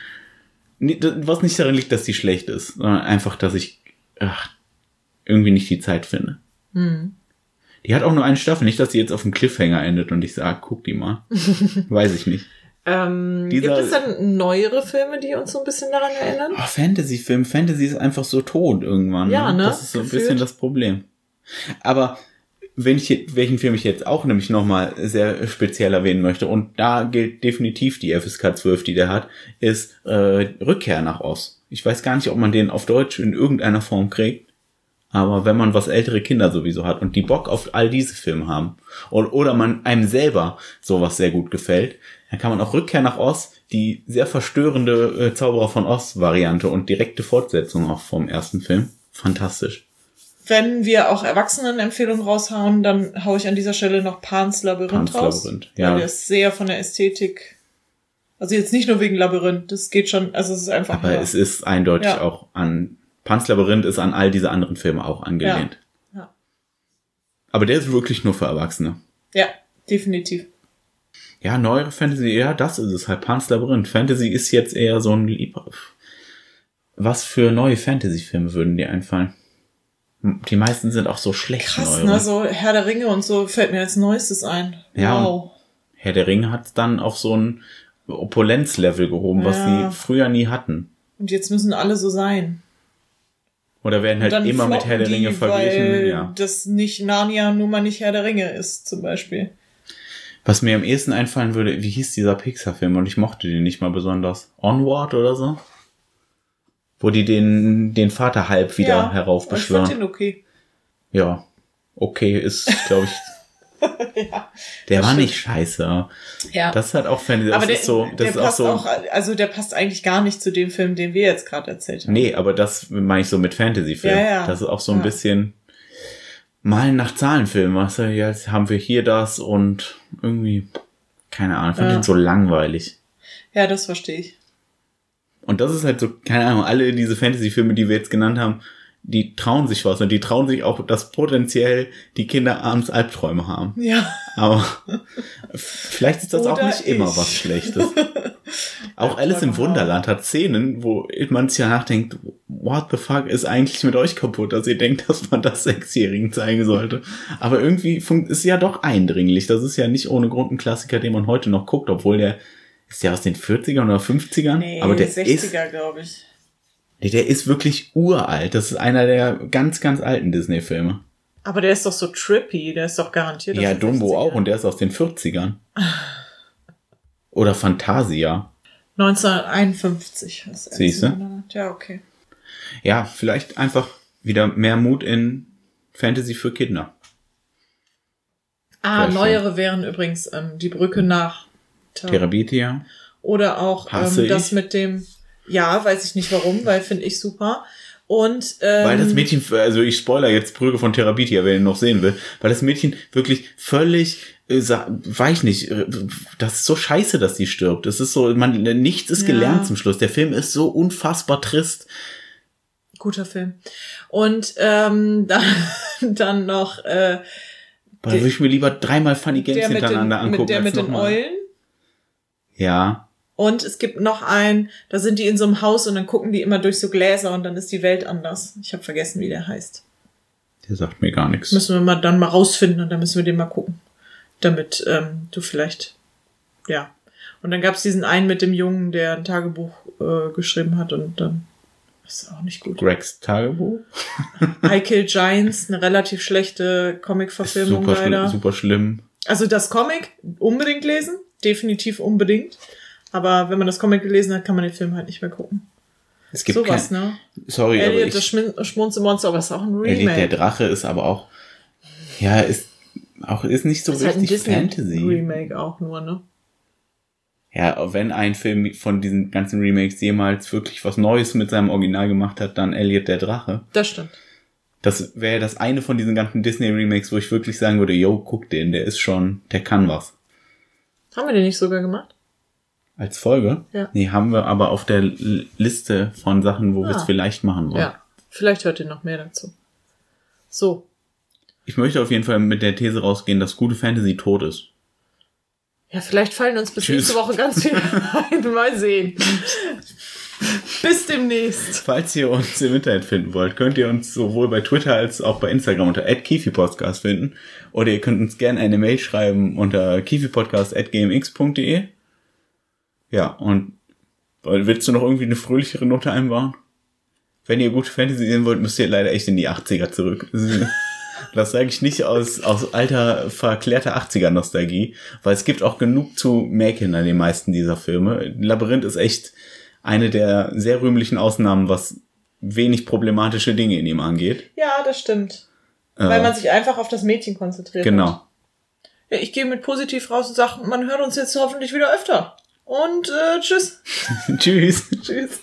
S1: Was nicht darin liegt, dass die schlecht ist, sondern einfach, dass ich ach, irgendwie nicht die Zeit finde. Hm. Die hat auch nur eine Staffel, nicht, dass sie jetzt auf dem Cliffhanger endet und ich sage, guck die mal. Weiß ich nicht.
S2: Ähm, Dieser, gibt es dann neuere Filme, die uns so ein bisschen daran erinnern?
S1: Oh, Fantasy-Film. Fantasy ist einfach so tot irgendwann. Ja, ne? Das ist so Gefühlt. ein bisschen das Problem. Aber wenn ich, welchen Film ich jetzt auch nämlich nochmal sehr speziell erwähnen möchte, und da gilt definitiv die FSK 12, die der hat, ist äh, Rückkehr nach Oz. Ich weiß gar nicht, ob man den auf Deutsch in irgendeiner Form kriegt, aber wenn man was ältere Kinder sowieso hat und die Bock auf all diese Filme haben, oder, oder man einem selber sowas sehr gut gefällt, dann kann man auch Rückkehr nach Oz, die sehr verstörende äh, Zauberer von Oz Variante und direkte Fortsetzung auch vom ersten Film, fantastisch.
S2: Wenn wir auch Erwachsenenempfehlungen raushauen, dann haue ich an dieser Stelle noch Pans Labyrinth Pans raus. Labyrinth, ja. Weil der ist sehr von der Ästhetik. Also jetzt nicht nur wegen Labyrinth, das geht schon, also es ist einfach.
S1: Aber nur, es ist eindeutig ja. auch an, Pans Labyrinth ist an all diese anderen Filme auch angelehnt. Ja. ja. Aber der ist wirklich nur für Erwachsene.
S2: Ja, definitiv.
S1: Ja, neuere Fantasy, ja, das ist es halt. Pans Labyrinth. Fantasy ist jetzt eher so ein Lieber. Was für neue Fantasy-Filme würden dir einfallen? Die meisten sind auch so schlecht.
S2: Krass, ne? So Herr der Ringe und so fällt mir als neuestes ein.
S1: Ja,
S2: Wow.
S1: Herr der Ringe hat dann auf so ein Opulenzlevel gehoben, was
S2: Ja.
S1: sie früher nie hatten.
S2: Und jetzt müssen alle so sein.
S1: Oder werden halt immer mit Herr der Ringe
S2: die,
S1: verglichen.
S2: Weil
S1: Ja.
S2: das nicht Narnia nun mal nicht Herr der Ringe ist, zum Beispiel.
S1: Was mir am ehesten einfallen würde, wie hieß dieser Pixar-Film? Und ich mochte den nicht mal besonders. Onward oder so? Wo die den, den Vater halb wieder
S2: ja, Ich fand
S1: heraufbeschwören.
S2: den okay.
S1: Ja. Okay, ist, glaube ich.
S2: ja.
S1: Der war
S2: stimmt.
S1: nicht scheiße.
S2: ja.
S1: Das halt auch Fantasy. Das
S2: aber der,
S1: ist so, das
S2: der
S1: ist auch so.
S2: auch, also der passt eigentlich gar nicht zu dem Film, den wir jetzt gerade erzählt haben.
S1: Nee, aber das meine ich so mit Fantasy-Film.
S2: Ja, ja.
S1: Das ist auch so ein
S2: Ja.
S1: bisschen Malen nach Zahlenfilm. Weißt du, jetzt haben wir hier das und irgendwie, keine Ahnung, ich fand
S2: Ja.
S1: den so langweilig.
S2: Ja, das verstehe ich.
S1: Und das ist halt so, keine Ahnung, alle diese Fantasy-Filme, die wir jetzt genannt haben, die trauen sich was und die trauen sich auch, dass potenziell die Kinder abends Albträume haben.
S2: Ja.
S1: Aber vielleicht ist das auch
S2: Oder
S1: nicht immer
S2: ich.
S1: was Schlechtes. Auch Alice im Wunderland hat Szenen, wo man sich ja nachdenkt, what the fuck ist eigentlich mit euch kaputt, dass ihr denkt, dass man das Sechsjährigen zeigen sollte. Aber irgendwie ist ja doch eindringlich. Das ist ja nicht ohne Grund ein Klassiker, den man heute noch guckt, obwohl der ist ja aus den 40ern oder 50ern.
S2: Nee,
S1: aber der ist,
S2: 60er, glaube ich.
S1: nee, der ist wirklich uralt. Das ist einer der ganz, ganz alten Disney-Filme.
S2: Aber der ist doch so trippy, der ist doch garantiert.
S1: Ja, Dumbo
S2: 60ern.
S1: auch und der ist aus den 40ern. Oder Fantasia.
S2: 1951. ist er
S1: Siehste?
S2: jetzt im Monat. Ja, okay.
S1: Ja, vielleicht einfach wieder mehr Mut in Fantasy für Kinder.
S2: Ah, neuere wären übrigens ähm, die Brücke nach
S1: Terabitia.
S2: Oder auch ähm, das
S1: ich.
S2: mit dem, ja, weiß ich nicht warum, weil finde ich super. Und ähm,
S1: Weil das Mädchen, also ich spoiler jetzt Brücke von Terabitia, wer ihn noch sehen will, weil das Mädchen wirklich völlig, äh, weiß ich nicht, äh, das ist so scheiße, dass die stirbt. Das ist so, man, nichts ist
S2: Ja.
S1: gelernt zum Schluss. Der Film ist so unfassbar trist.
S2: guter Film. Und ähm, dann, dann noch äh,
S1: Da würde ich mir lieber dreimal Funny Games
S2: der mit den,
S1: hintereinander angucken.
S2: mit, der mit den. Eulen.
S1: Ja,
S2: Und es gibt noch einen, da sind die in so einem Haus und dann gucken die immer durch so Gläser und dann ist die Welt anders. Ich habe vergessen, wie der heißt.
S1: der sagt mir gar nichts.
S2: Müssen wir mal dann mal rausfinden und dann müssen wir den mal gucken. Damit ähm, du vielleicht, ja. Und dann gab's diesen einen mit dem Jungen, der ein Tagebuch äh, geschrieben hat und dann ist auch nicht gut.
S1: Gregs Tagebuch?
S2: I Kill Giants, eine relativ schlechte Comic-Verfilmung
S1: Super,
S2: leider.
S1: super schlimm.
S2: Also das Comic unbedingt lesen, definitiv unbedingt. Aber wenn man das Comic gelesen hat, kann man den Film halt nicht mehr gucken.
S1: Es gibt
S2: Sowas,
S1: kein,
S2: ne?
S1: Sorry, aber
S2: Elliot,
S1: ich,
S2: das Schmin- Schmunzelmonster, aber es ist auch ein
S1: Elliot der
S2: Remake.
S1: Drache ist aber auch, ja, ist auch, ist nicht so
S2: Das ist halt ein
S1: richtig Fantasy.
S2: Disney-Remake auch nur, ne?
S1: Ja, wenn ein Film von diesen ganzen Remakes jemals wirklich was Neues mit seinem Original gemacht hat, dann Elliot der Drache.
S2: Das stimmt.
S1: Das wäre das eine von diesen ganzen Disney Remakes, wo ich wirklich sagen würde, yo, guck den, der ist schon, der kann was.
S2: Haben wir den nicht sogar gemacht?
S1: Als Folge?
S2: Ja.
S1: Nee, haben wir aber auf der Liste von Sachen, wo wir es
S2: Ah.
S1: vielleicht machen wollen.
S2: Ja. Vielleicht hört ihr noch mehr dazu. So.
S1: Ich möchte auf jeden Fall mit der These rausgehen, dass gute Fantasy tot ist.
S2: Ja, vielleicht fallen uns bis
S1: Tschüss.
S2: nächste Woche ganz viel ein. Mal sehen. bis demnächst.
S1: Falls ihr uns im Internet finden wollt, könnt ihr uns sowohl bei Twitter als auch bei Instagram unter @kifipodcast finden. Oder ihr könnt uns gerne eine Mail schreiben unter kifipodcast@gmx.de. Ja, und willst du noch irgendwie eine fröhlichere Note einbauen? Wenn ihr gute Fantasy sehen wollt, müsst ihr leider echt in die 80er zurück. Das sage ich nicht aus, aus alter, verklärter 80er-Nostalgie, weil es gibt auch genug zu mäkeln an den meisten dieser Filme. Labyrinth ist echt eine der sehr rühmlichen Ausnahmen, was wenig problematische Dinge in ihm angeht.
S2: Ja, das stimmt.
S1: Äh,
S2: Weil man sich einfach auf das Mädchen konzentriert. Hat.
S1: genau.
S2: Ja, ich gehe mit positiv raus und sage, man hört uns jetzt hoffentlich wieder öfter. Und äh, tschüss.
S1: Tschüss.
S2: tschüss.